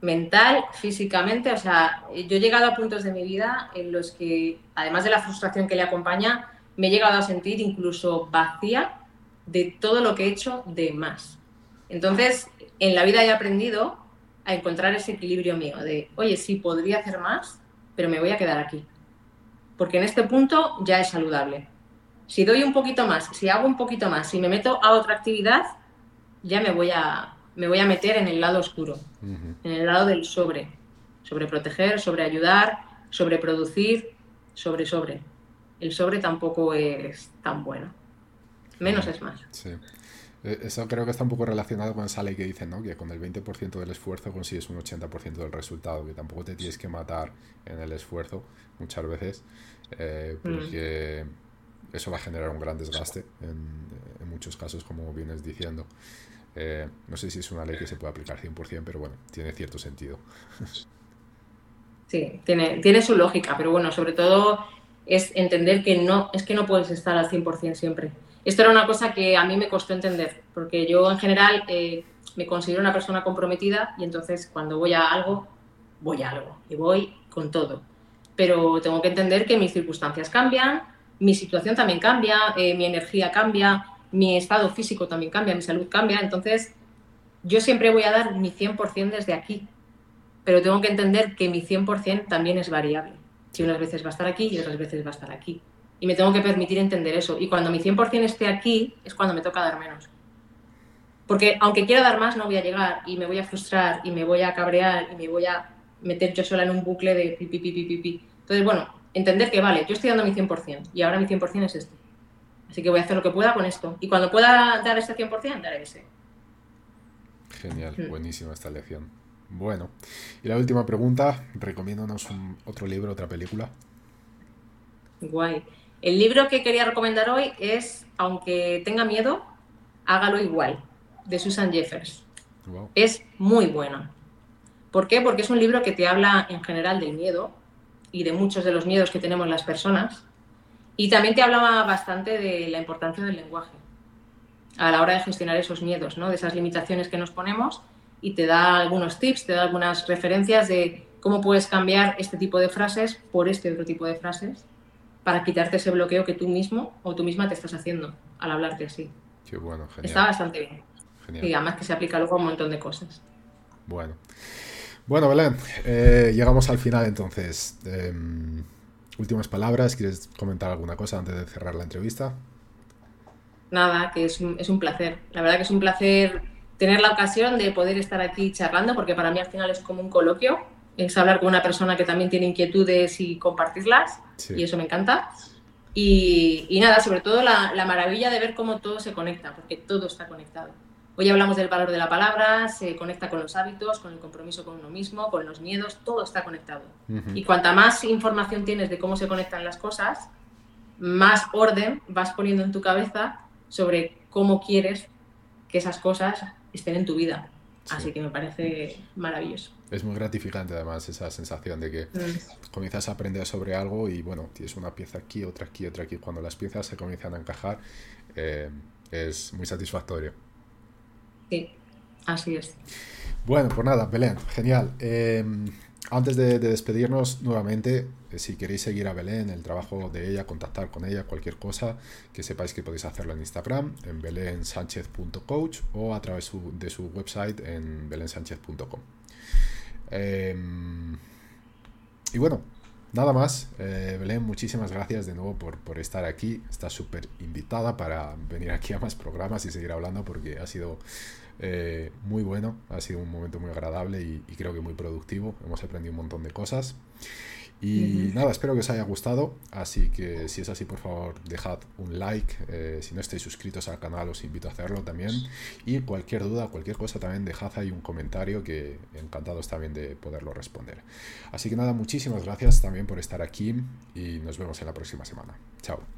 mental, físicamente. O sea, yo he llegado a puntos de mi vida en los que, además de la frustración que le acompaña, me he llegado a sentir incluso vacía de todo lo que he hecho de más. Entonces, en la vida he aprendido a encontrar ese equilibrio mío de, oye, sí, podría hacer más, pero me voy a quedar aquí. Porque en este punto ya es saludable. Si doy un poquito más, si hago un poquito más, si me meto a otra actividad, ya me voy a, me voy a meter en el lado oscuro, en el lado del sobre, sobre proteger, sobre ayudar, sobre producir, sobre sobre. El sobre tampoco es tan bueno. Menos es más.
Sí. Eh, eso creo que está un poco relacionado con esa ley que dicen, ¿no? Que con el 20% del esfuerzo consigues un 80% del resultado, que tampoco te tienes que matar en el esfuerzo muchas veces, eh, porque eso va a generar un gran desgaste en, en muchos casos, como vienes diciendo. Eh, no sé si es una ley que se puede aplicar 100%, pero bueno, tiene cierto sentido.
Sí, tiene, tiene su lógica, pero bueno, sobre todo es entender que no, es que no puedes estar al 100% siempre. Esto era una cosa que a mí me costó entender, porque yo en general eh, me considero una persona comprometida y entonces cuando voy a algo, voy a algo y voy con todo. Pero tengo que entender que mis circunstancias cambian, mi situación también cambia, eh, mi energía cambia, mi estado físico también cambia, mi salud cambia, entonces yo siempre voy a dar mi 100% desde aquí, pero tengo que entender que mi 100% también es variable. Si unas veces va a estar aquí y otras veces va a estar aquí. Y me tengo que permitir entender eso. Y cuando mi 100% esté aquí es cuando me toca dar menos. Porque aunque quiera dar más, no voy a llegar y me voy a frustrar y me voy a cabrear y me voy a meter yo sola en un bucle de pipi, pipi, pipi. Entonces, bueno, entender que vale, yo estoy dando mi 100% y ahora mi 100% es este. Así que voy a hacer lo que pueda con esto. Y cuando pueda dar ese 100%, daré ese.
Genial, mm. buenísima esta lección. Bueno, y la última pregunta, recomiéndanos otro libro, otra película.
Guay. El libro que quería recomendar hoy es Aunque tenga miedo, hágalo igual, de Susan Jeffers. Es muy bueno. ¿Por qué? Porque es un libro que te habla en general del miedo y de muchos de los miedos que tenemos las personas y también te hablaba bastante de la importancia del lenguaje a la hora de gestionar esos miedos, ¿no? de esas limitaciones que nos ponemos y te da algunos tips, te da algunas referencias de cómo puedes cambiar este tipo de frases por este otro tipo de frases para quitarte ese bloqueo que tú mismo o tú misma te estás haciendo al hablarte así.
Qué bueno, genial.
Está bastante bien. Y además que se aplica luego a un montón de cosas.
Bueno. Bueno, Belén, eh, llegamos al final entonces. Em, últimas palabras, ¿quieres comentar alguna cosa antes de cerrar la entrevista?
Nada, que es es un placer. La verdad que es un placer tener la ocasión de poder estar aquí charlando, porque para mí al final es como un coloquio, es hablar con una persona que también tiene inquietudes y compartirlas, y eso me encanta. Y, nada, sobre todo la, maravilla de ver cómo todo se conecta, porque todo está conectado. Hoy hablamos del valor de la palabra, se conecta con los hábitos, con el compromiso con uno mismo, con los miedos, todo está conectado. Y cuanta más información tienes de cómo se conectan las cosas, más orden vas poniendo en tu cabeza sobre cómo quieres que esas cosas estén en tu vida. Así que me parece maravilloso.
Es muy gratificante además esa sensación de que mm. comienzas a aprender sobre algo y bueno, tienes una pieza aquí, otra aquí, otra aquí. Cuando las piezas se comienzan a encajar eh, es muy satisfactorio.
Sí, así es.
Bueno, pues nada, Belén, genial. Eh, antes de, despedirnos nuevamente, eh, si queréis seguir a Belén, el trabajo de ella, contactar con ella, cualquier cosa, que sepáis que podéis hacerlo en Instagram, en belensanchez.coach o a través de su website en belensanchez.com. Em, y bueno, nada más. Eh, Belén, muchísimas gracias de nuevo por, por estar aquí. Estás súper invitada para venir aquí a más programas y seguir hablando porque ha sido eh, muy bueno, ha sido un momento muy agradable y, creo que muy productivo. Hemos aprendido un montón de cosas. Y nada, espero que os haya gustado. Así que si es así, por favor, dejad un like. Eh, si no estáis suscritos al canal, os invito a hacerlo también. Y cualquier duda, cualquier cosa, también dejad ahí un comentario que encantados también de poderlo responder. Así que nada, muchísimas gracias también por estar aquí y nos vemos en la próxima semana. Chao.